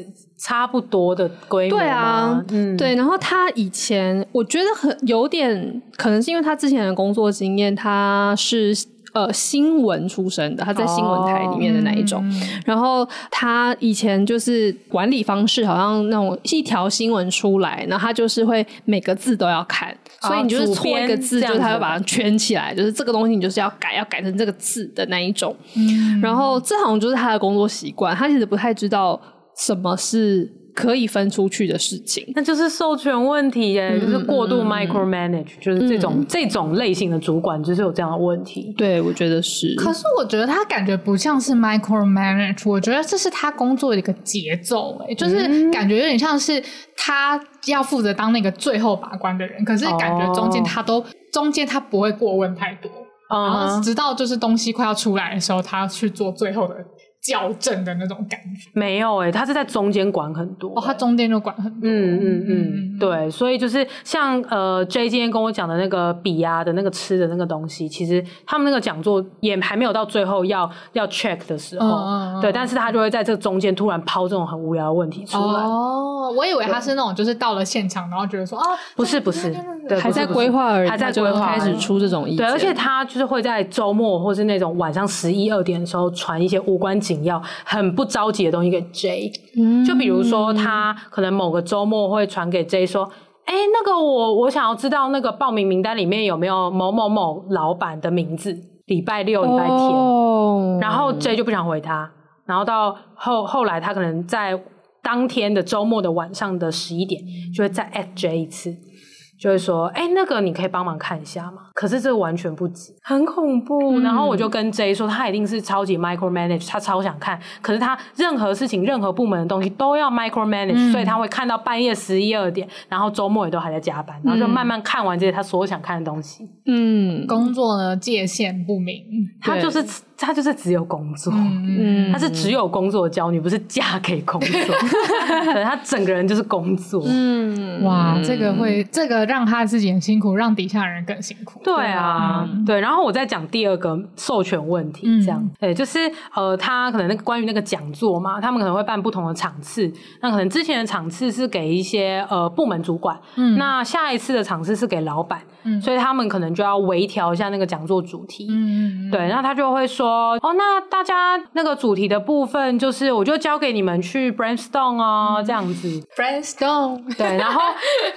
差不多的规模，对啊，嗯，对。然后他以前我觉得很有点，可能是因为他之前的工作经验，他是呃新闻出身的，他在新闻台里面的那一种。哦嗯、然后他以前就是管理方式，好像那种一条新闻出来，然后他就是会每个字都要看，哦、所以你就是错一个字，就是他会把它圈起来，就是这个东西你就是要改，要改成这个字的那一种。嗯，然后这好像就是他的工作习惯，他其实不太知道。什么是可以分出去的事情？那就是授权问题耶，嗯、就是过度 micromanage，、嗯、就是这种、嗯、这种类型的主管就是有这样的问题。对，我觉得是。可是我觉得他感觉不像是 micromanage，我觉得这是他工作的一个节奏，哎，就是感觉有点像是他要负责当那个最后把关的人，可是感觉中间他都、哦、中间他不会过问太多，嗯、然后直到就是东西快要出来的时候，他去做最后的。校正的那种感觉没有哎、欸，他是在中间管很多、欸、哦，他中间就管很多，嗯嗯嗯，嗯对，所以就是像呃 J 今天跟我讲的那个比啊的那个吃的那个东西，其实他们那个讲座也还没有到最后要要 check 的时候，嗯、对，但是他就会在这个中间突然抛这种很无聊的问题出来。哦，我以为他是那种就是到了现场，然后觉得说啊，不是不是，对，还在规划而已，还在规划开始出这种意见。对，而且他就是会在周末或是那种晚上十一二点的时候传一些无关紧。要很不着急的东西给 J，就比如说他可能某个周末会传给 J 说，哎、欸，那个我我想要知道那个报名名单里面有没有某某某老板的名字。礼拜六、礼拜天，哦然后 J 就不想回他，然后到后后来他可能在当天的周末的晚上的十一点，就会再 at J 一次。就会说，哎、欸，那个你可以帮忙看一下吗？可是这个完全不急，很恐怖。然后我就跟 J 说，他一定是超级 micro manage，他超想看，可是他任何事情、任何部门的东西都要 micro manage，、嗯、所以他会看到半夜十一二点，然后周末也都还在加班，然后就慢慢看完这些他所有想看的东西。嗯，工作呢界限不明，他就是他就是只有工作，嗯，他是只有工作的骄女，不是嫁给工作，*laughs* 对，他整个人就是工作。嗯，哇，这个会这个。让他自己很辛苦，让底下人更辛苦。对啊，嗯、对。然后我再讲第二个授权问题，这样，对、嗯，就是呃，他可能那个关于那个讲座嘛，他们可能会办不同的场次。那可能之前的场次是给一些呃部门主管，嗯，那下一次的场次是给老板，嗯，所以他们可能就要微调一下那个讲座主题，嗯嗯，对。然后他就会说，哦，那大家那个主题的部分，就是我就交给你们去 brainstorm 哦，嗯、这样子 brainstorm，对。然后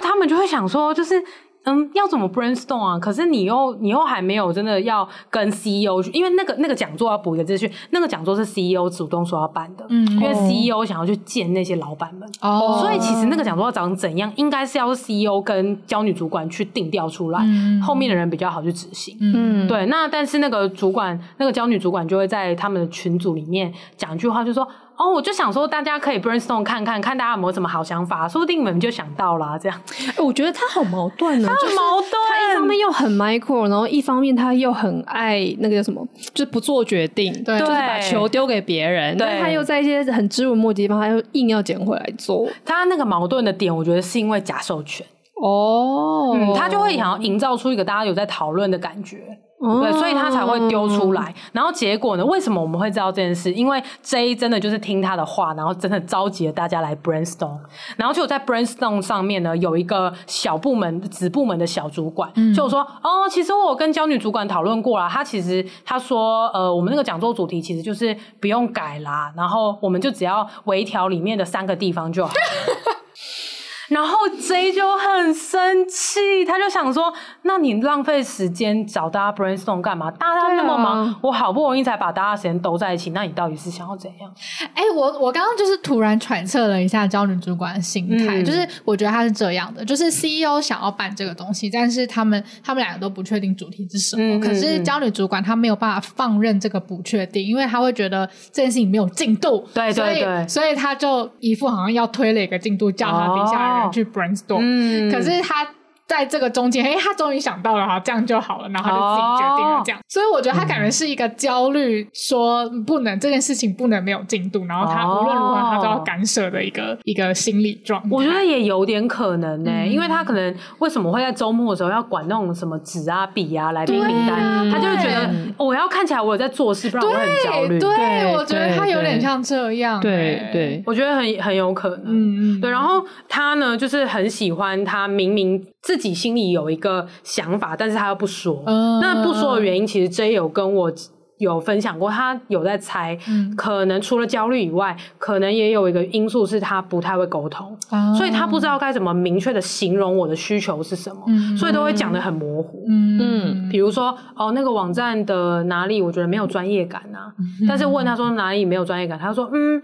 他们就会想说，就是。是，嗯，要怎么 brainstorm 啊？可是你又你又还没有真的要跟 CEO 去，因为那个那个讲座要补一个资讯，那个讲座是 CEO 主动说要办的，嗯，因为 CEO 想要去见那些老板们，哦，所以其实那个讲座要长怎样，应该是要 CEO 跟教女主管去定调出来，嗯，后面的人比较好去执行，嗯，对。那但是那个主管，那个教女主管就会在他们的群组里面讲一句话，就说。哦，我就想说，大家可以 brainstorm 看看，看大家有没有什么好想法，说不定你们就想到了这样。我觉得他好矛盾呢、啊，他很矛盾。他一方面又很 micro，然后一方面他又很爱那个叫什么，就是不做决定，对，就是把球丢给别人。对，但他又在一些很枝微末节地方，他又硬要捡回来做。他那个矛盾的点，我觉得是因为假授权哦、嗯，他就会想要营造出一个大家有在讨论的感觉。对，所以他才会丢出来。然后结果呢？为什么我们会知道这件事？因为 J 真的就是听他的话，然后真的召集了大家来 brainstorm。然后就在 brainstorm 上面呢，有一个小部门、子部门的小主管，嗯、就说：“哦，其实我跟娇女主管讨论过了，他其实他说，呃，我们那个讲座主题其实就是不用改啦，然后我们就只要微调里面的三个地方就好。”然后 J 就很生气，他就想说：“那你浪费时间找大家 brainstorm 干嘛？大家那么忙，啊、我好不容易才把大家时间都在一起，那你到底是想要怎样？”哎、欸，我我刚刚就是突然揣测了一下焦女主管的心态、嗯，就是我觉得他是这样的，就是 CEO 想要办这个东西，但是他们他们两个都不确定主题是什么。嗯、可是焦女主管他没有办法放任这个不确定，因为他会觉得这件事情没有进度，对对对，所以他就一副好像要推了一个进度，叫他底下人。去 brainstorm，嗯，可是他。在这个中间，哎，他终于想到了哈，这样就好了，然后他就自己决定了这样。Oh. 所以我觉得他感觉是一个焦虑，说不能这件事情不能没有进度，然后他无论如何他都要干涉的一个、oh. 一个心理状态。我觉得也有点可能呢、欸嗯，因为他可能为什么会在周末的时候要管那种什么纸啊、笔啊、来宾名单、啊，他就会觉得我要看起来我有在做事，不然我很焦虑。对，对，我觉得他有点像这样、欸。对对，我觉得很很有可能。嗯嗯，对。然后他呢，就是很喜欢他明明自己心里有一个想法，但是他又不说。Uh, 那不说的原因，其实 J 有跟我有分享过，他有在猜，嗯、可能除了焦虑以外，可能也有一个因素是他不太会沟通，uh, 所以他不知道该怎么明确的形容我的需求是什么，嗯、所以都会讲的很模糊。嗯嗯，比如说哦，那个网站的哪里我觉得没有专业感啊、嗯，但是问他说哪里没有专业感，他说嗯。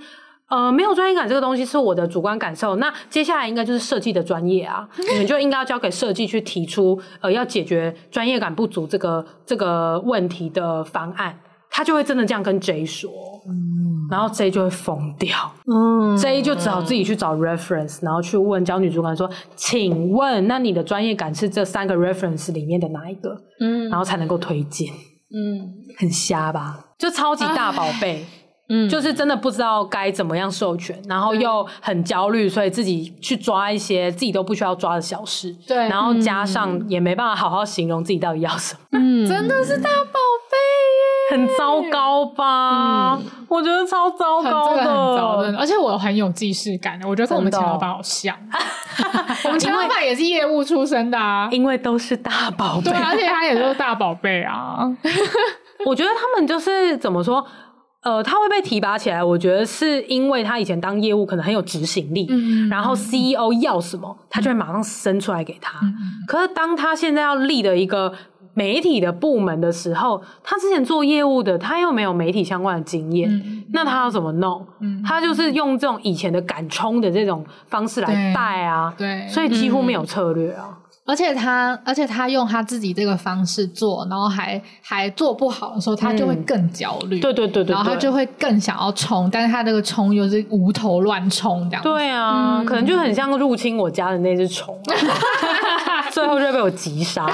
呃，没有专业感这个东西是我的主观感受。那接下来应该就是设计的专业啊，你们就应该要交给设计去提出，呃，要解决专业感不足这个这个问题的方案。他就会真的这样跟 J 说，嗯，然后 J 就会疯掉，嗯，J 就只好自己去找 reference，然后去问教女主管说，请问，那你的专业感是这三个 reference 里面的哪一个？嗯，然后才能够推荐，嗯，很瞎吧？就超级大宝贝。*laughs* 嗯，就是真的不知道该怎么样授权，然后又很焦虑，所以自己去抓一些自己都不需要抓的小事。对，然后加上也没办法好好形容自己到底要什么。*laughs* 嗯，真的是大宝贝耶，很糟糕吧？嗯，我觉得超糟糕的，很糟的。而且我很有既视感的，我觉得跟我们前老板好像。*laughs* *laughs* 我们前老板也是业务出身的啊，因为都是大宝贝，对，而且他也都是大宝贝啊。我觉得他们就是怎么说？呃，他会被提拔起来，我觉得是因为他以前当业务可能很有执行力，嗯，然后 CEO 要什么，他就会马上生出来给他。嗯，可是当他现在要立的一个媒体的部门的时候，他之前做业务的，他又没有媒体相关的经验，嗯那他要怎么弄？嗯他就是用这种以前的敢冲的这种方式来带啊，对，所以几乎没有策略啊。而且他，而且他用他自己这个方式做，然后还还做不好的时候，他就会更焦虑。对对对对，然后他就会更想要冲，但是他这个冲又是无头乱冲这样。对啊，嗯。可能就很像入侵我家的那只虫，*laughs* 最后就被我击杀。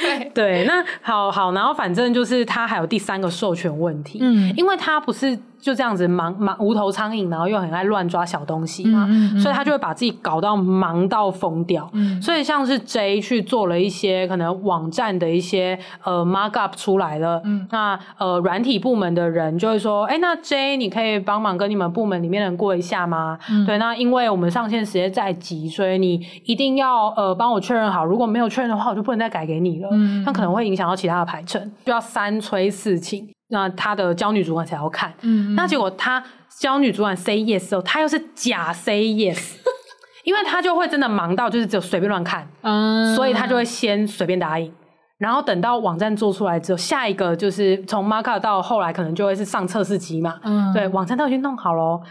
对。对，那好好，然后反正就是他还有第三个授权问题，嗯。因为他不是就这样子忙忙无头苍蝇，然后又很爱乱抓小东西嘛，嗯嗯。嗯所以他就会把自己搞到忙到疯掉。嗯。所以像是 J 去做了一些可能网站的一些呃 mark up 出来了，嗯。那呃软体部门的人就会说，哎、那 J 你可以帮忙跟你们部门里面的人过一下吗？嗯。对，那因为我们上线时间在急，所以你一定要呃帮我确认好，如果没有确认的话，我就不能再改给你了。嗯。那可能会影响到其他的排程，就要三催四请，那他的教女主管才要看。嗯那结果他教女主管 say yes 之后，他又是假 say yes，*laughs* 因为他就会真的忙到就是只有随便乱看，嗯所以他就会先随便答应。然后等到网站做出来之后，下一个就是从 markup 到后来可能就会是上测试机嘛，嗯对，网站都已经弄好咯。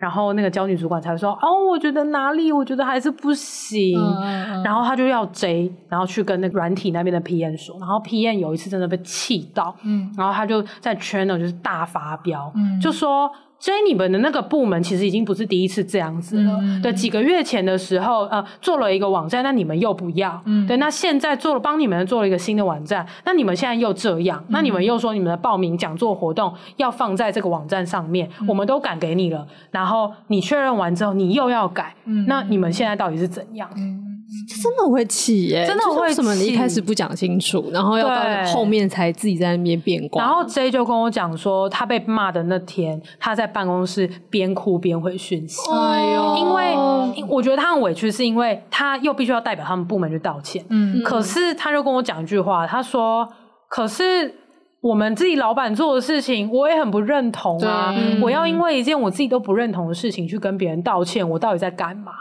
然后那个教女主管才会说，哦，我觉得哪里，我觉得还是不行。嗯嗯嗯。然后他就要 J，然后去跟那个软体那边的 PM 说，然后 PM 有一次真的被气到，嗯。然后他就在 channel 就是大发飙，嗯。就说 J 你们的那个部门其实已经不是第一次这样子了，嗯。对，几个月前的时候，呃，做了一个网站，那你们又不要，嗯。对，那现在做了帮你们做了一个新的网站，那你们现在又这样，嗯。那你们又说你们的报名讲座活动要放在这个网站上面，嗯。我们都敢给你了，然后你确认完之后你又要改，嗯。那你们现在到底是怎样？这真的会气耶，真的会就是为什么你一气开始不讲清楚，然后要到对后面才自己在那边变卦？然后 J 就跟我讲说，他被骂的那天，他在办公室边哭边回讯息。哎呦，因为我觉得他很委屈，是因为他又必须要代表他们部门去道歉。嗯可是他就跟我讲一句话，他说：“可是我们自己老板做的事情，我也很不认同啊！对我要因为一件我自己都不认同的事情去跟别人道歉，我到底在干嘛？”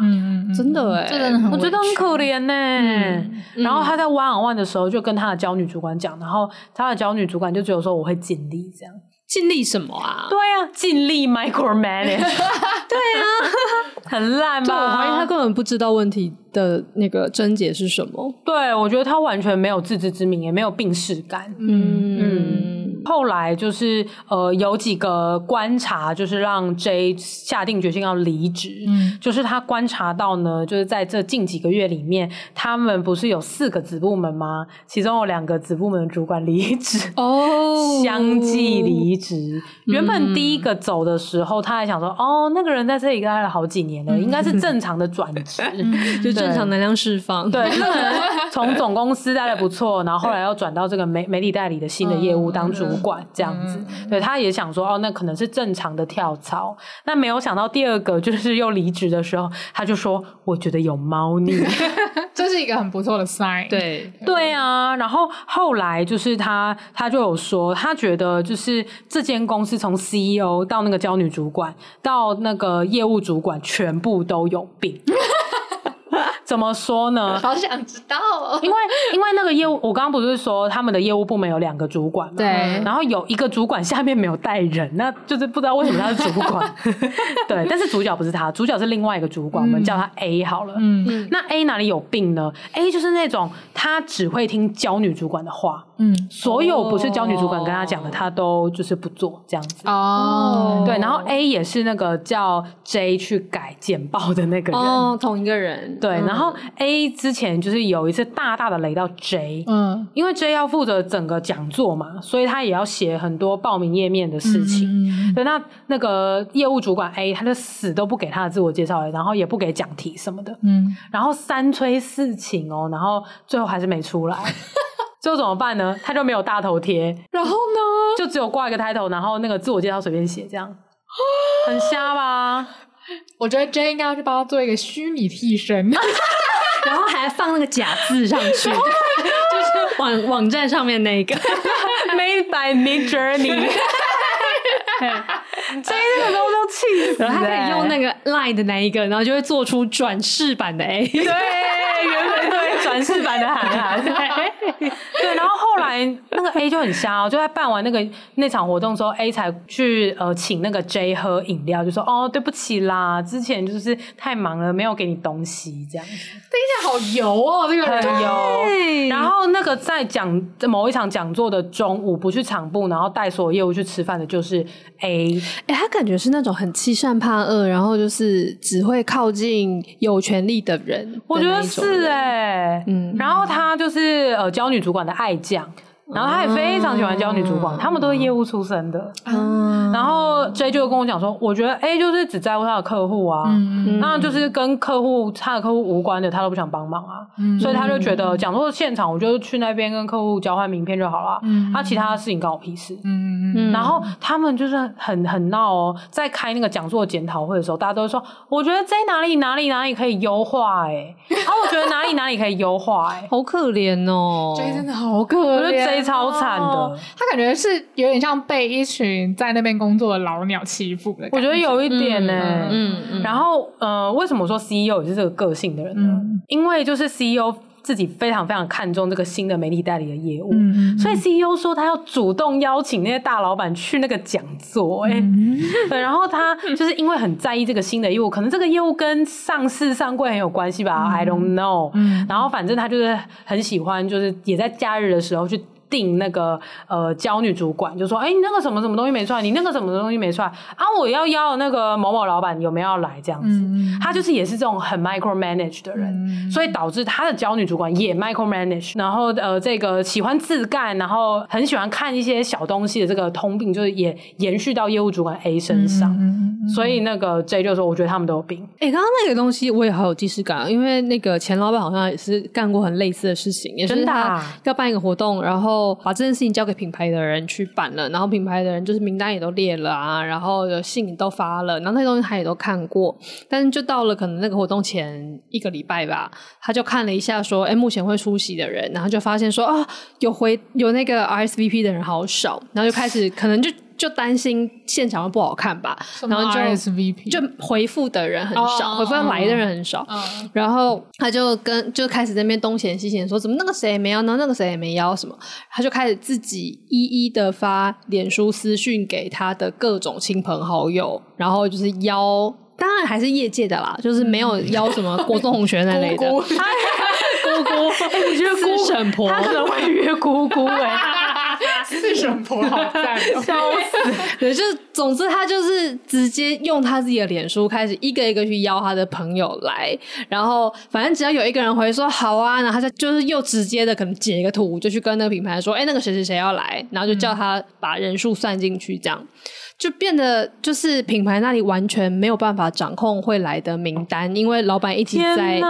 真的哎，这真的很，我觉得很可怜呢、嗯然后他在 one on one 的时候，就跟他的教女主管讲，然后他的教女主管就只有说我会尽力这样。尽力什么啊？对啊，尽力 micro manage。*laughs* 对啊，很烂对，吧？我怀疑他根本不知道问题的那个症结是什么。对，我觉得他完全没有自知之明，也没有病视感。嗯，后来就是呃，有几个观察，就是让 J 下定决心要离职。嗯就是他观察到呢，就是在这近几个月里面，他们不是有四个子部门吗？其中有两个子部门的主管离职。哦 *laughs* 相继离职。原本第一个走的时候，他还想说：“哦，那个人在这里待了好几年了，应该是正常的转职，*laughs* 就正常能量释放。对，*laughs* 就可能从总公司待的不错，然后后来又转到这个媒媒体代理的新的业务当主管这样子。对，他也想说：哦，那可能是正常的跳槽。那没有想到第二个就是又离职的时候，他就说：我觉得有猫腻。*laughs* 这是一个很不错的 sign。，对，对啊，然后后来就是他，他就有说，他觉得就是这间公司从 CEO 到那个教女主管到那个业务主管，全部都有病。*laughs* 怎么说呢？*laughs* 好想知道哦。因为因为那个业务，我刚刚不是说他们的业务部门有两个主管嘛？对然后有一个主管下面没有带人，那就是不知道为什么他是主管。*laughs* 对，但是主角不是他，主角是另外一个主管，我们叫他 A 好了。嗯那 A 哪里有病呢？A 就是那种他只会听娇女主管的话，嗯所有不是娇女主管跟他讲的，他都就是不做这样子。哦，对，然后 A 也是那个叫 J 去改简报的那个人。哦，同一个人。对，嗯然后 A 之前就是有一次大大的雷到 J，、嗯因为 J 要负责整个讲座嘛，所以他也要写很多报名页面的事情。嗯对，那那个业务主管 A 他就死都不给他的自我介绍，然后也不给讲题什么的，嗯，然后三催四请哦，然后最后还是没出来，*laughs* 最后怎么办呢？他就没有大头贴，然后呢？就只有挂一个 title，然后那个自我介绍随便写，这样 *laughs* 很瞎吧？*laughs* 我觉得 J 应该要去帮他做一个虚拟替身。*laughs* 然后还放那个假字上去，就是网 *laughs* 网站上面那个。Made by Mid Journey。J 那个时候都气死、了，他可以用那个 Line 的那一个，然后就会做出转世版的 A。对，原本对转世版的韩寒。对，然后后来那个 A 就很瞎哦，就在办完那个那场活动之后，A 才去呃请那个 J 喝饮料，就说哦对不起啦，之前就是太忙了，没有给你东西这样子。听起来好油哦，这个人很油。然后那个在讲某一场讲座的中午不去场部，然后带所有业务去吃饭的，就是 A。哎、欸，他感觉是那种很欺善怕恶，然后就是只会靠近有权力的人的。我觉得是哎、欸，嗯。然后他就是呃教女主管的爱将。然后他也非常喜欢教女主管，他们都是业务出身的。嗯然后 J 就跟我讲说，我觉得 A 就是只在乎他的客户啊，那就是跟客户他的客户无关的，他都不想帮忙啊。所以他就觉得讲座现场，我就去那边跟客户交换名片就好了。他其他的事情关我屁事。嗯然后他们就是很很闹哦，在开那个讲座检讨会的时候，大家都说，我觉得 J 哪里哪里哪里可以优化哎，啊，我觉得哪里哪里可以优化哎，*laughs* 好可怜哦，J 真的好可怜。超惨的、哦，他感觉是有点像被一群在那边工作的老鸟欺负的。我觉得有一点呢、欸，嗯嗯，嗯。然后，呃，为什么说 CEO 也是这个个性的人呢？嗯、因为就是 CEO。自己非常非常看重这个新的媒体代理的业务，嗯、所以 CEO 说他要主动邀请那些大老板去那个讲座、欸，哎、嗯，*laughs* 对，然后他就是因为很在意这个新的业务，可能这个业务跟上市上柜很有关系吧、嗯、，I don't know，、嗯、然后反正他就是很喜欢，就是也在假日的时候去。定那个呃，教女主管就说：“哎、欸，你那个什么什么东西没出来？你那个什么东西没出来啊？我要邀那个某某老板有没有要来？这样子，嗯、他就是也是这种很 micro manage 的人，嗯、所以导致他的教女主管也 micro manage。然后呃，这个喜欢自干，然后很喜欢看一些小东西的这个通病，就是也延续到业务主管 A 身上。嗯、所以那个 J 就说：我觉得他们都有病。哎、欸，刚刚那个东西我也好有既视感，因为那个前老板好像也是干过很类似的事情，也是他要办一个活动，然后。后把这件事情交给品牌的人去办了，然后品牌的人就是名单也都列了啊，然后有信都发了，然后那些东西他也都看过，但是就到了可能那个活动前一个礼拜吧，他就看了一下说，哎，目前会出席的人，然后就发现说啊，有回有那个 RSVP 的人好少，然后就开始可能就。就担心现场会不好看吧，然后就就回复的人很少，回复来的人很少，然后他就跟就开始在那边东嫌西嫌，说怎么那个谁也没邀，那那个谁也没邀什么，他就开始自己一一的发脸书私讯给他的各种亲朋好友，然后就是邀，当然还是业界的啦，就是没有邀什么郭宗红学那类的，*laughs* 姑姑，哎，*laughs* 你觉得姑婶婆。他可能会约姑姑哎。四神婆好赞，笑死！*laughs* 对，就是总之他就是直接用他自己的脸书开始一个一个去邀他的朋友来，然后反正只要有一个人回说好啊，然后他就是又直接的可能截一个图就去跟那个品牌说，哎、那个谁谁谁要来，然后就叫他把人数算进去，这样就变得就是品牌那里完全没有办法掌控会来的名单，因为老板一直在。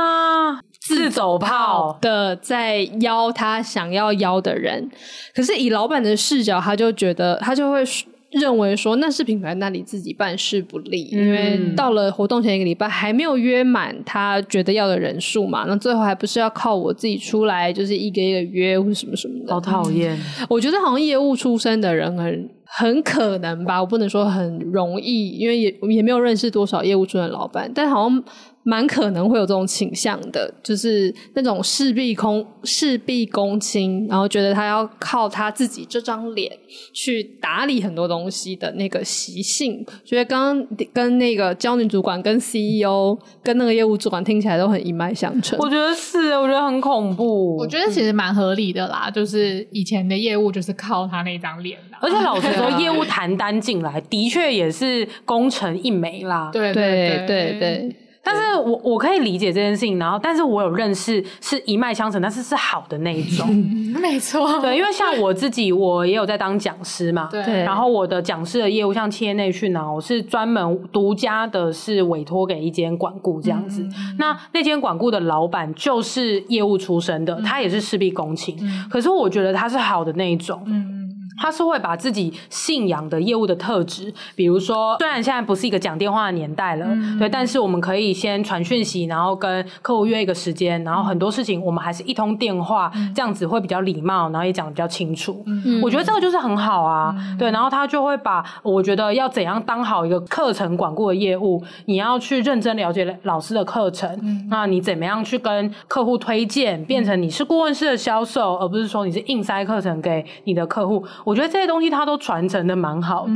自走炮的在邀他想要邀的人，可是以老板的视角，他就觉得他就会认为说那是品牌那里自己办事不力，嗯、因为到了活动前一个礼拜还没有约满他觉得要的人数嘛，那最后还不是要靠我自己出来，就是一个一个约或什么什么的，好讨厌。我觉得好像业务出身的人很很可能吧，我不能说很容易，因为也也没有认识多少业务主任老板，但好像。蛮可能会有这种倾向的，就是那种事必躬事必躬亲，然后觉得他要靠他自己这张脸去打理很多东西的那个习性。觉得刚刚跟那个教女主管、跟 CEO、跟那个业务主管听起来都很一脉相承。我觉得是，我觉得很恐怖。我觉得其实蛮合理的啦，就是以前的业务就是靠他那张脸，而且老实说，业务谈单进来的确也是功成一枚啦。对对对对。对但是我我可以理解这件事情，然后，但是我有认识是一脉相承，但是是好的那一种，*laughs* 没错，对，因为像我自己，我也有在当讲师嘛，对，然后我的讲师的业务，像企业内训啊，我是专门独家的，是委托给一间管顾这样子，嗯、那那间管顾的老板就是业务出身的，嗯、他也是事必躬亲，嗯、可是我觉得他是好的那一种，嗯。他是会把自己信仰的业务的特质，比如说，虽然现在不是一个讲电话的年代了，嗯、对，但是我们可以先传讯息，然后跟客户约一个时间，然后很多事情我们还是一通电话，嗯、这样子会比较礼貌，然后也讲得比较清楚。嗯、我觉得这个就是很好啊，嗯、对，然后他就会把我觉得要怎样当好一个课程管顾的业务，你要去认真了解老师的课程，嗯、那你怎么样去跟客户推荐，变成你是顾问式的销售，而不是说你是硬塞课程给你的客户。我觉得这些东西他都传承的蛮好的，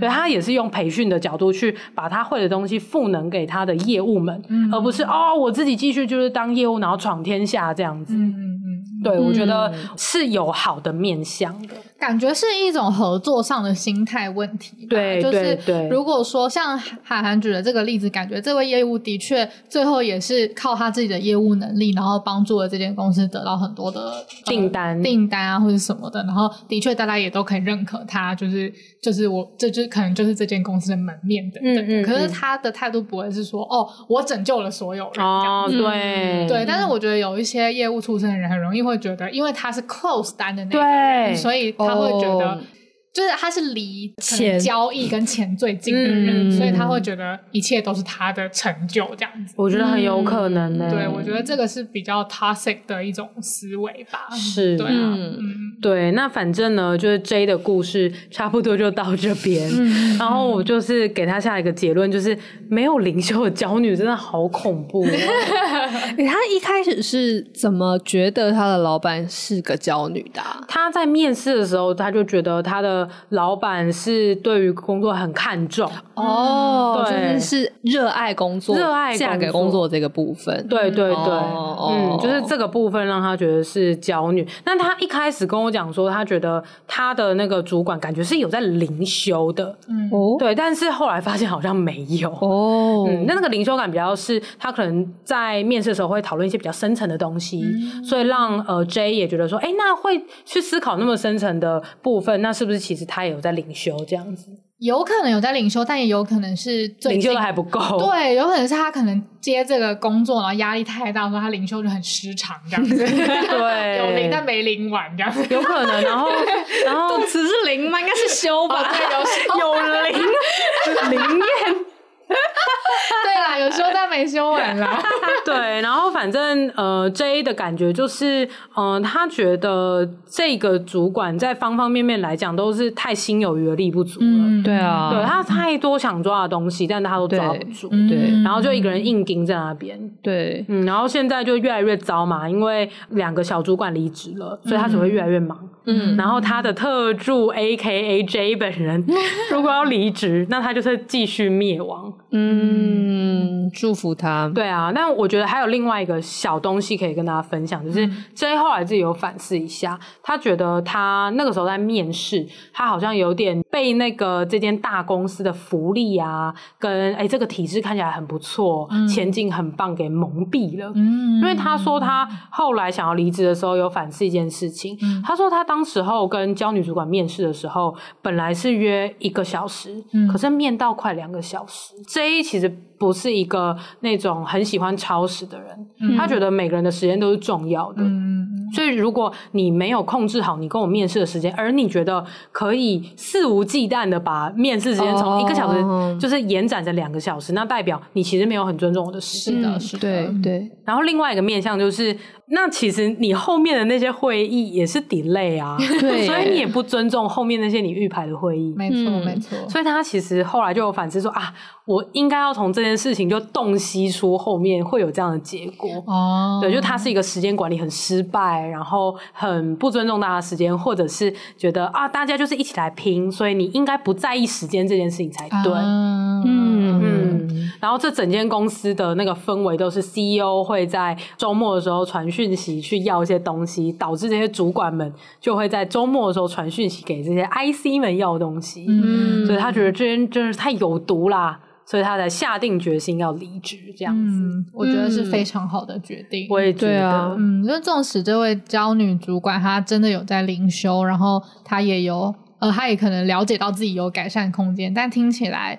所以，他也是用培训的角度去把他会的东西赋能给他的业务们，嗯、而不是哦，我自己继续就是当业务然后闯天下这样子。嗯嗯，对，我觉得是有好的面向的。感觉是一种合作上的心态问题，对，就是如果说像海涵举的这个例子，感觉这位业务的确最后也是靠他自己的业务能力，然后帮助了这间公司得到很多的订单、订单啊或者什么的，然后的确大家也都可以认可他，就是就是我这就可能就是这间公司的门面的，嗯嗯。可是他的态度不会是说哦，我拯救了所有人，哦，对对。但是我觉得有一些业务出身的人很容易会觉得，因为他是 close 单的那个人，所以。他会觉得，就是他是离钱交易跟钱最近的人，所以他会觉得一切都是他的成就这样子。我觉得很有可能呢。对，我觉得这个是比较 toxic 的一种思维吧。是，对啊，嗯，对。那反正呢，就是 J 的故事差不多就到这边。*laughs* 然后我就是给他下一个结论，就是没有灵修的娇女真的好恐怖。*laughs* 他一开始是怎么觉得他的老板是个娇女的？他在面试的时候，他就觉得他的老板是对于工作很看重。哦，对，是热爱工作，热爱嫁给工作这个部分。对对对，嗯，就是这个部分让他觉得是娇女。那他一开始跟我讲说，他觉得他的那个主管感觉是有在灵修的，嗯，对，但是后来发现好像没有。哦，嗯，那那个灵修感比较是他可能在面试的时候会讨论一些比较深层的东西，嗯、所以让呃 J 也觉得说，哎、欸，那会去思考那么深层的部分，那是不是其实他也有在领修这样子？有可能有在领修，但也有可能是领修的还不够。对，有可能是他可能接这个工作，然后压力太大，说他领修就很失常这样子。*laughs* 对，有领但没领完这样子，有可能。然后，*laughs* 然后动词是灵吗？应该是修吧？*laughs* 有有灵灵验。*laughs* 对啦，有修但没修完啦。*laughs* 对，然后反正呃，J 的感觉就是，嗯、呃，他觉得这个主管在方方面面来讲都是太心有余而力不足了。嗯、对啊，对他太多想抓的东西，但他都抓不住。对，然后就一个人硬盯在那边。对，嗯，然后现在就越来越糟嘛，因为两个小主管离职了，所以他只会越来越忙。嗯，然后他的特助 AKA J 本人 *laughs* 如果要离职，那他就是继续灭亡。嗯，祝福他。对啊，但我觉得还有另外一个小东西可以跟大家分享，就是 J 后来自己有反思一下，他觉得他那个时候在面试，他好像有点被那个这间大公司的福利啊，跟哎这个体制看起来很不错，嗯、前景很棒给蒙蔽了。嗯，因为他说他后来想要离职的时候有反思一件事情，嗯、他说他当时候跟教女主管面试的时候，本来是约一个小时，嗯、可是面到快两个小时。J 其实不是一个那种很喜欢超时的人，嗯、他觉得每个人的时间都是重要的，嗯、所以如果你没有控制好你跟我面试的时间，而你觉得可以肆无忌惮的把面试时间从一个小时就是延展成两个小时，哦、那代表你其实没有很尊重我的时间。是的，是的，对对。然后另外一个面向就是。那其实你后面的那些会议也是 delay 啊，*laughs* 对，所以你也不尊重后面那些你预排的会议，没错没错。所以他其实后来就有反思说啊，我应该要从这件事情就洞悉出后面会有这样的结果哦。对，就他是一个时间管理很失败，然后很不尊重大家的时间，或者是觉得啊，大家就是一起来拼，所以你应该不在意时间这件事情才对。嗯嗯。然后这整间公司的那个氛围都是 CEO 会在周末的时候传讯息去要一些东西，导致这些主管们就会在周末的时候传讯息给这些 IC 们要东西，嗯，所以他觉得这人真是太有毒啦，所以他才下定决心要离职，这样子，嗯，我觉得是非常好的决定。我也觉得，啊、嗯，就纵使这位娇女主管她真的有在灵修，然后她也有，呃，她也可能了解到自己有改善空间，但听起来，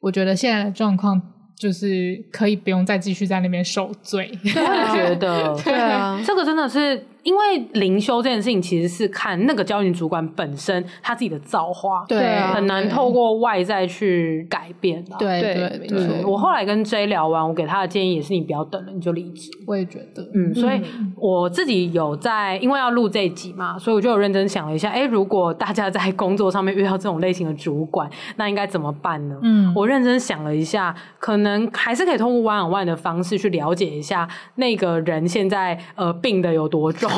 我觉得现在的状况。就是可以不用再继续在那边受罪，我觉得，*laughs* 对啊，这个真的是。因为灵修这件事情其实是看那个教育主管本身他自己的造化，对啊很难透过外在去改变的。对对对没，错我后来跟 J 聊完，我给他的建议也是你不要等了，你就离职。我也觉得，嗯，所以我自己有在，因为要录这一集嘛，所以我就有认真想了一下，哎，如果大家在工作上面遇到这种类型的主管，那应该怎么办呢？嗯我认真想了一下，可能还是可以通过 one on one 的方式去了解一下那个人现在呃病的有多重，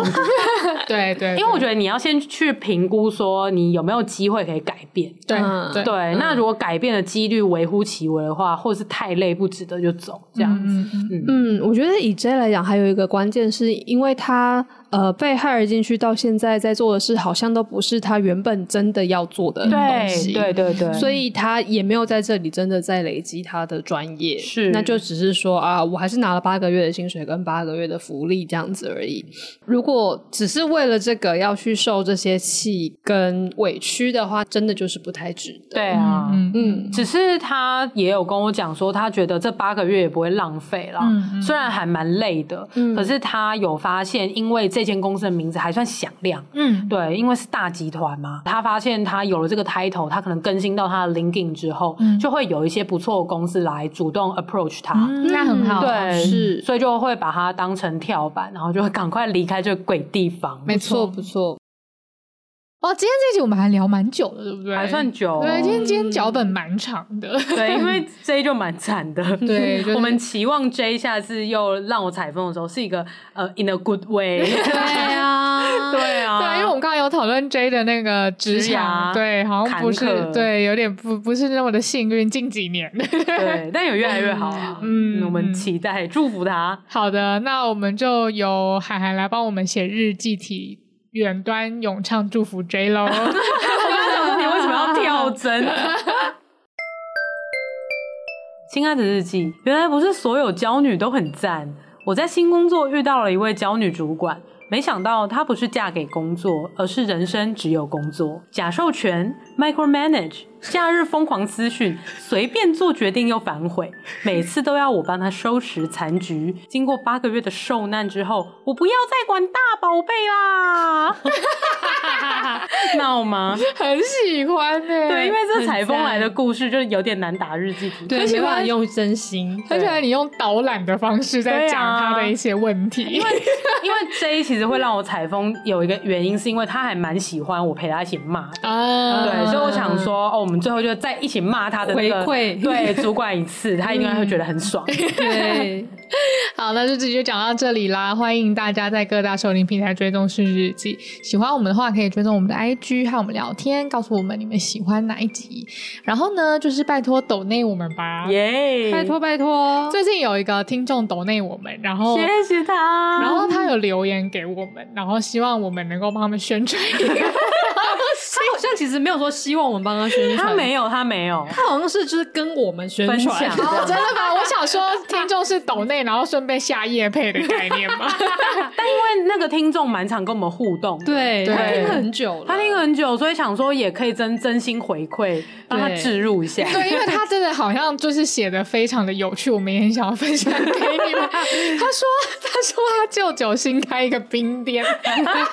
对对，因为我觉得你要先去评估说你有没有机会可以改变。对嗯。对。对，那如果改变的几率微乎其微的话，或者是太累不值得就走这样子。嗯。嗯。嗯，我觉得以 J 来讲，还有一个关键是因为他呃被 hire 进去到现在在做的事，好像都不是他原本真的要做的东西。对对对对，所以他也没有在这里真的在累积他的专业，是那就只是说啊，我还是拿了八个月的薪水跟八个月的福利这样子而已。如果只是为了这个要去受这些气跟委屈的话，真的就是不太值得。对啊，嗯嗯，只是他也有跟我讲说，他觉得这八个月也不会浪费啦。嗯嗯虽然还蛮累的，嗯可是他有发现，因为这间公司的名字还算响亮。嗯，对，因为是大集团嘛，他发现他有了这个 title，他可能更新到他的 LinkedIn 之后，嗯就会有一些不错的公司来主动 approach 他。嗯那很好，对，是所以就会把它当成跳板，然后就会赶快离开这个鬼地方。没错不错。哦，今天这集我们还聊蛮久的，对不对？还算久哦对，今天今天脚本蛮长的。对，因为 *laughs* J 就蛮惨的。对 *laughs* 就是我们期望 J 下次又让我采风的时候是一个呃 in a good way。*laughs* 对啊，对啊，对，因为我们刚刚有讨论 J 的那个职职涯涯，对，好像不是对，有点不不是那么的幸运，近几年。对，但有越来越好啊。嗯嗯，我们期待，祝福他。好的，那我们就由海涵来帮我们写日记体，远端咏唱祝福 J 喽。我刚刚想说你为什么要跳针？*laughs* 亲爱的日记，原来不是所有娇女都很赞。我在新工作遇到了一位娇女主管，没想到她不是嫁给工作，而是人生只有工作。假授权，micromanage，假日疯狂私讯，随便做决定又反悔，每次都要我帮他收拾残局。经过八个月的受难之后，我不要再管大宝贝啦。*laughs* 闹吗？很喜欢呢、对，因为这很采风来的故事就有点难打日记题。对，喜欢用真心。很喜欢你用导览的方式在讲他的一些问题，因为因为 J 其实会让我采风，有一个原因是因为他还蛮喜欢我陪他一起骂。啊，对，所以我想说，哦，我们最后就再一起骂他的那个回馈对主管一次，他应该会觉得很爽。*laughs* 对，好，那就这集就讲到这里啦。欢迎大家在各大收听平台追踪《失职日记》，喜欢我们的话可以追踪我们的 IG 和我们聊天，告诉我们你们喜欢哪一集。然后呢，就是拜托抖内我们吧。耶，拜托拜托。最近有一个听众抖内我们，然后谢谢他。然后他有留言给我们，然后希望我们能够帮他们宣传一个。*laughs* 像其实没有说希望我们帮他宣传，他没有，他没有他好像是就是跟我们宣分享传。哦，真的吗？我想说，听众是抖内，然后顺便下夜配的概念吗？*laughs* 但因为那个听众蛮常跟我们互动的，对，对他听很久了，他听很久，所以想说也可以真真心回馈，帮他置入一下。对，因为他真的好像就是写的非常的有趣，我们也很想要分享给你们。*laughs* 他说，他说他舅舅新开一个冰店，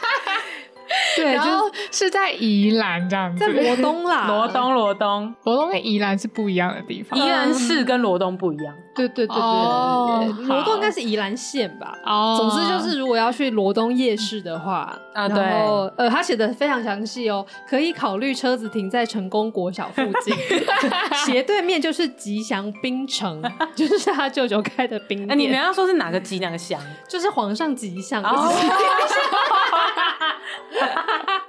*laughs* *laughs* 对，然后是是在宜兰这样子。在罗东啦，*laughs* 罗东，罗东，罗东跟宜兰是不一样的地方。宜兰市跟罗东不一样。对对对对对哦对对，罗好东应该是宜兰县吧。哦总之就是，如果要去罗东夜市的话，啊然后呃，他写的非常详细哦，可以考虑车子停在成功国小附近，*laughs* 斜对面就是吉祥冰城，*laughs* 就是他舅舅开的冰那你们，要说是哪个吉哪个祥？就是皇上吉祥，哦 *laughs*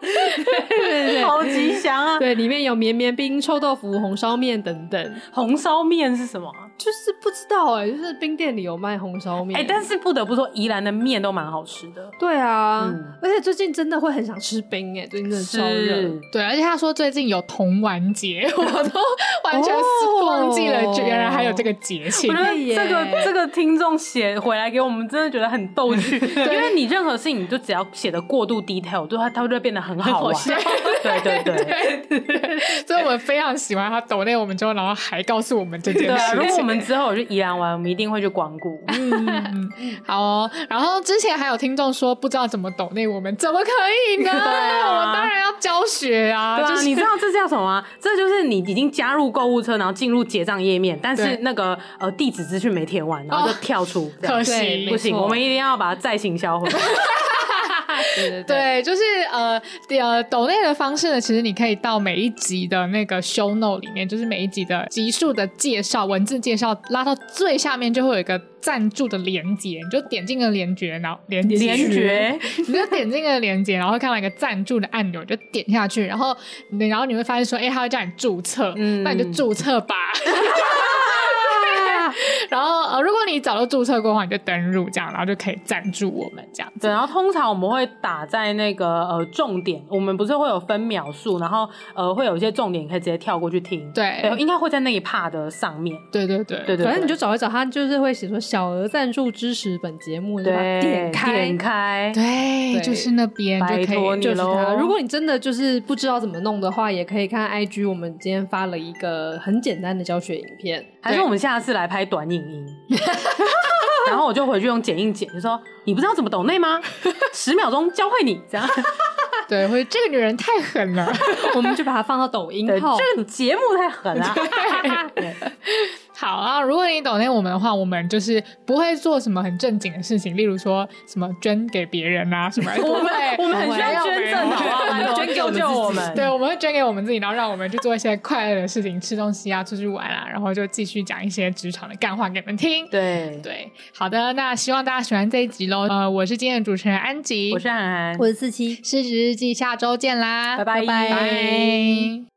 对对对。好吉祥啊！对，里面有绵绵冰、臭豆腐、红烧面等等，红烧面是什么啊？就是不知道哎、就是冰店里有卖红烧面。哎、但是不得不说，宜兰的面都蛮好吃的。对啊，嗯而且最近真的会很想吃冰哎、最近真的超热。是，对，而且他说最近有童玩节，我都完全忘记了，哦原来还有这个节庆我觉。得这个这个听众写回来给我们，真的觉得很逗趣。*laughs* 因为你任何事情，你就只要写的过度 detail，对它它就会变得很好玩。*laughs* 对对 *laughs* 对。所以我们非常喜欢他抖内我们之后，然后还告诉我们这件事情。我们之后有去宜兰玩，我们一定会去光顾。*laughs* 嗯，好哦。然后之前还有听众说不知道怎么抖内，我们怎么可以呢？*laughs* 啊、我们当然要教学啊！对啊，就是、你知道这叫什么吗？这就是你已经加入购物车，然后进入结账页面，但是那个呃地址资讯没填完，然后就跳出，哦、可惜不行，我们一定要把它再行销回来。*laughs* 对对 *laughs* 对，就是呃，呃，抖内的方式呢，其实你可以到每一集的那个 show note 里面，就是每一集的集数的介绍、文字介绍，拉到最下面就会有一个赞助的连接，你就点进个连接，然后连接，连接。*laughs* 你就点进个连接，然后会看到一个赞助的按钮，就点下去，然后然后你会发现说，哎，他会叫你注册，嗯，那你就注册吧。*laughs* *laughs* 然后呃，如果你早就注册过的话，你就登入这样，然后就可以赞助我们这样子。对，然后通常我们会打在那个呃重点，我们不是会有分秒数，然后呃会有一些重点，你可以直接跳过去听。对，对，应该会在那一 part 的上面。对对对对对，反正你就找一找，它就是会写说小额赞助支持本节目，对，点开点开，对，就是那边，拜托你喽。如果你真的就是不知道怎么弄的话，也可以看 IG，我们今天发了一个很简单的教学影片，还是我们下次来拍短影音。*laughs* 然后我就回去用剪映剪，就说你不知道怎么抖内吗？十秒钟教会你，这样。*laughs* 对，会这个女人太狠了，*laughs* 我们就把她放到抖音后。这个节目太狠了。好啊，如果你懂内我们的话，我们就是不会做什么很正经的事情，例如说什么捐给别人啊什么。*laughs* 我们我们很需要捐赠，好不好？捐给我们，对，我们会捐给我们自己，然后让我们去做一些快乐的事情，吃东西啊，出去玩啊，然后就继续讲一些职场的干话给你们听。*laughs* 对对，好的，那希望大家喜欢这一集喽。呃，我是今天的主持人安吉，我是涵涵，我是四七，失职日记，下周见啦，拜拜拜。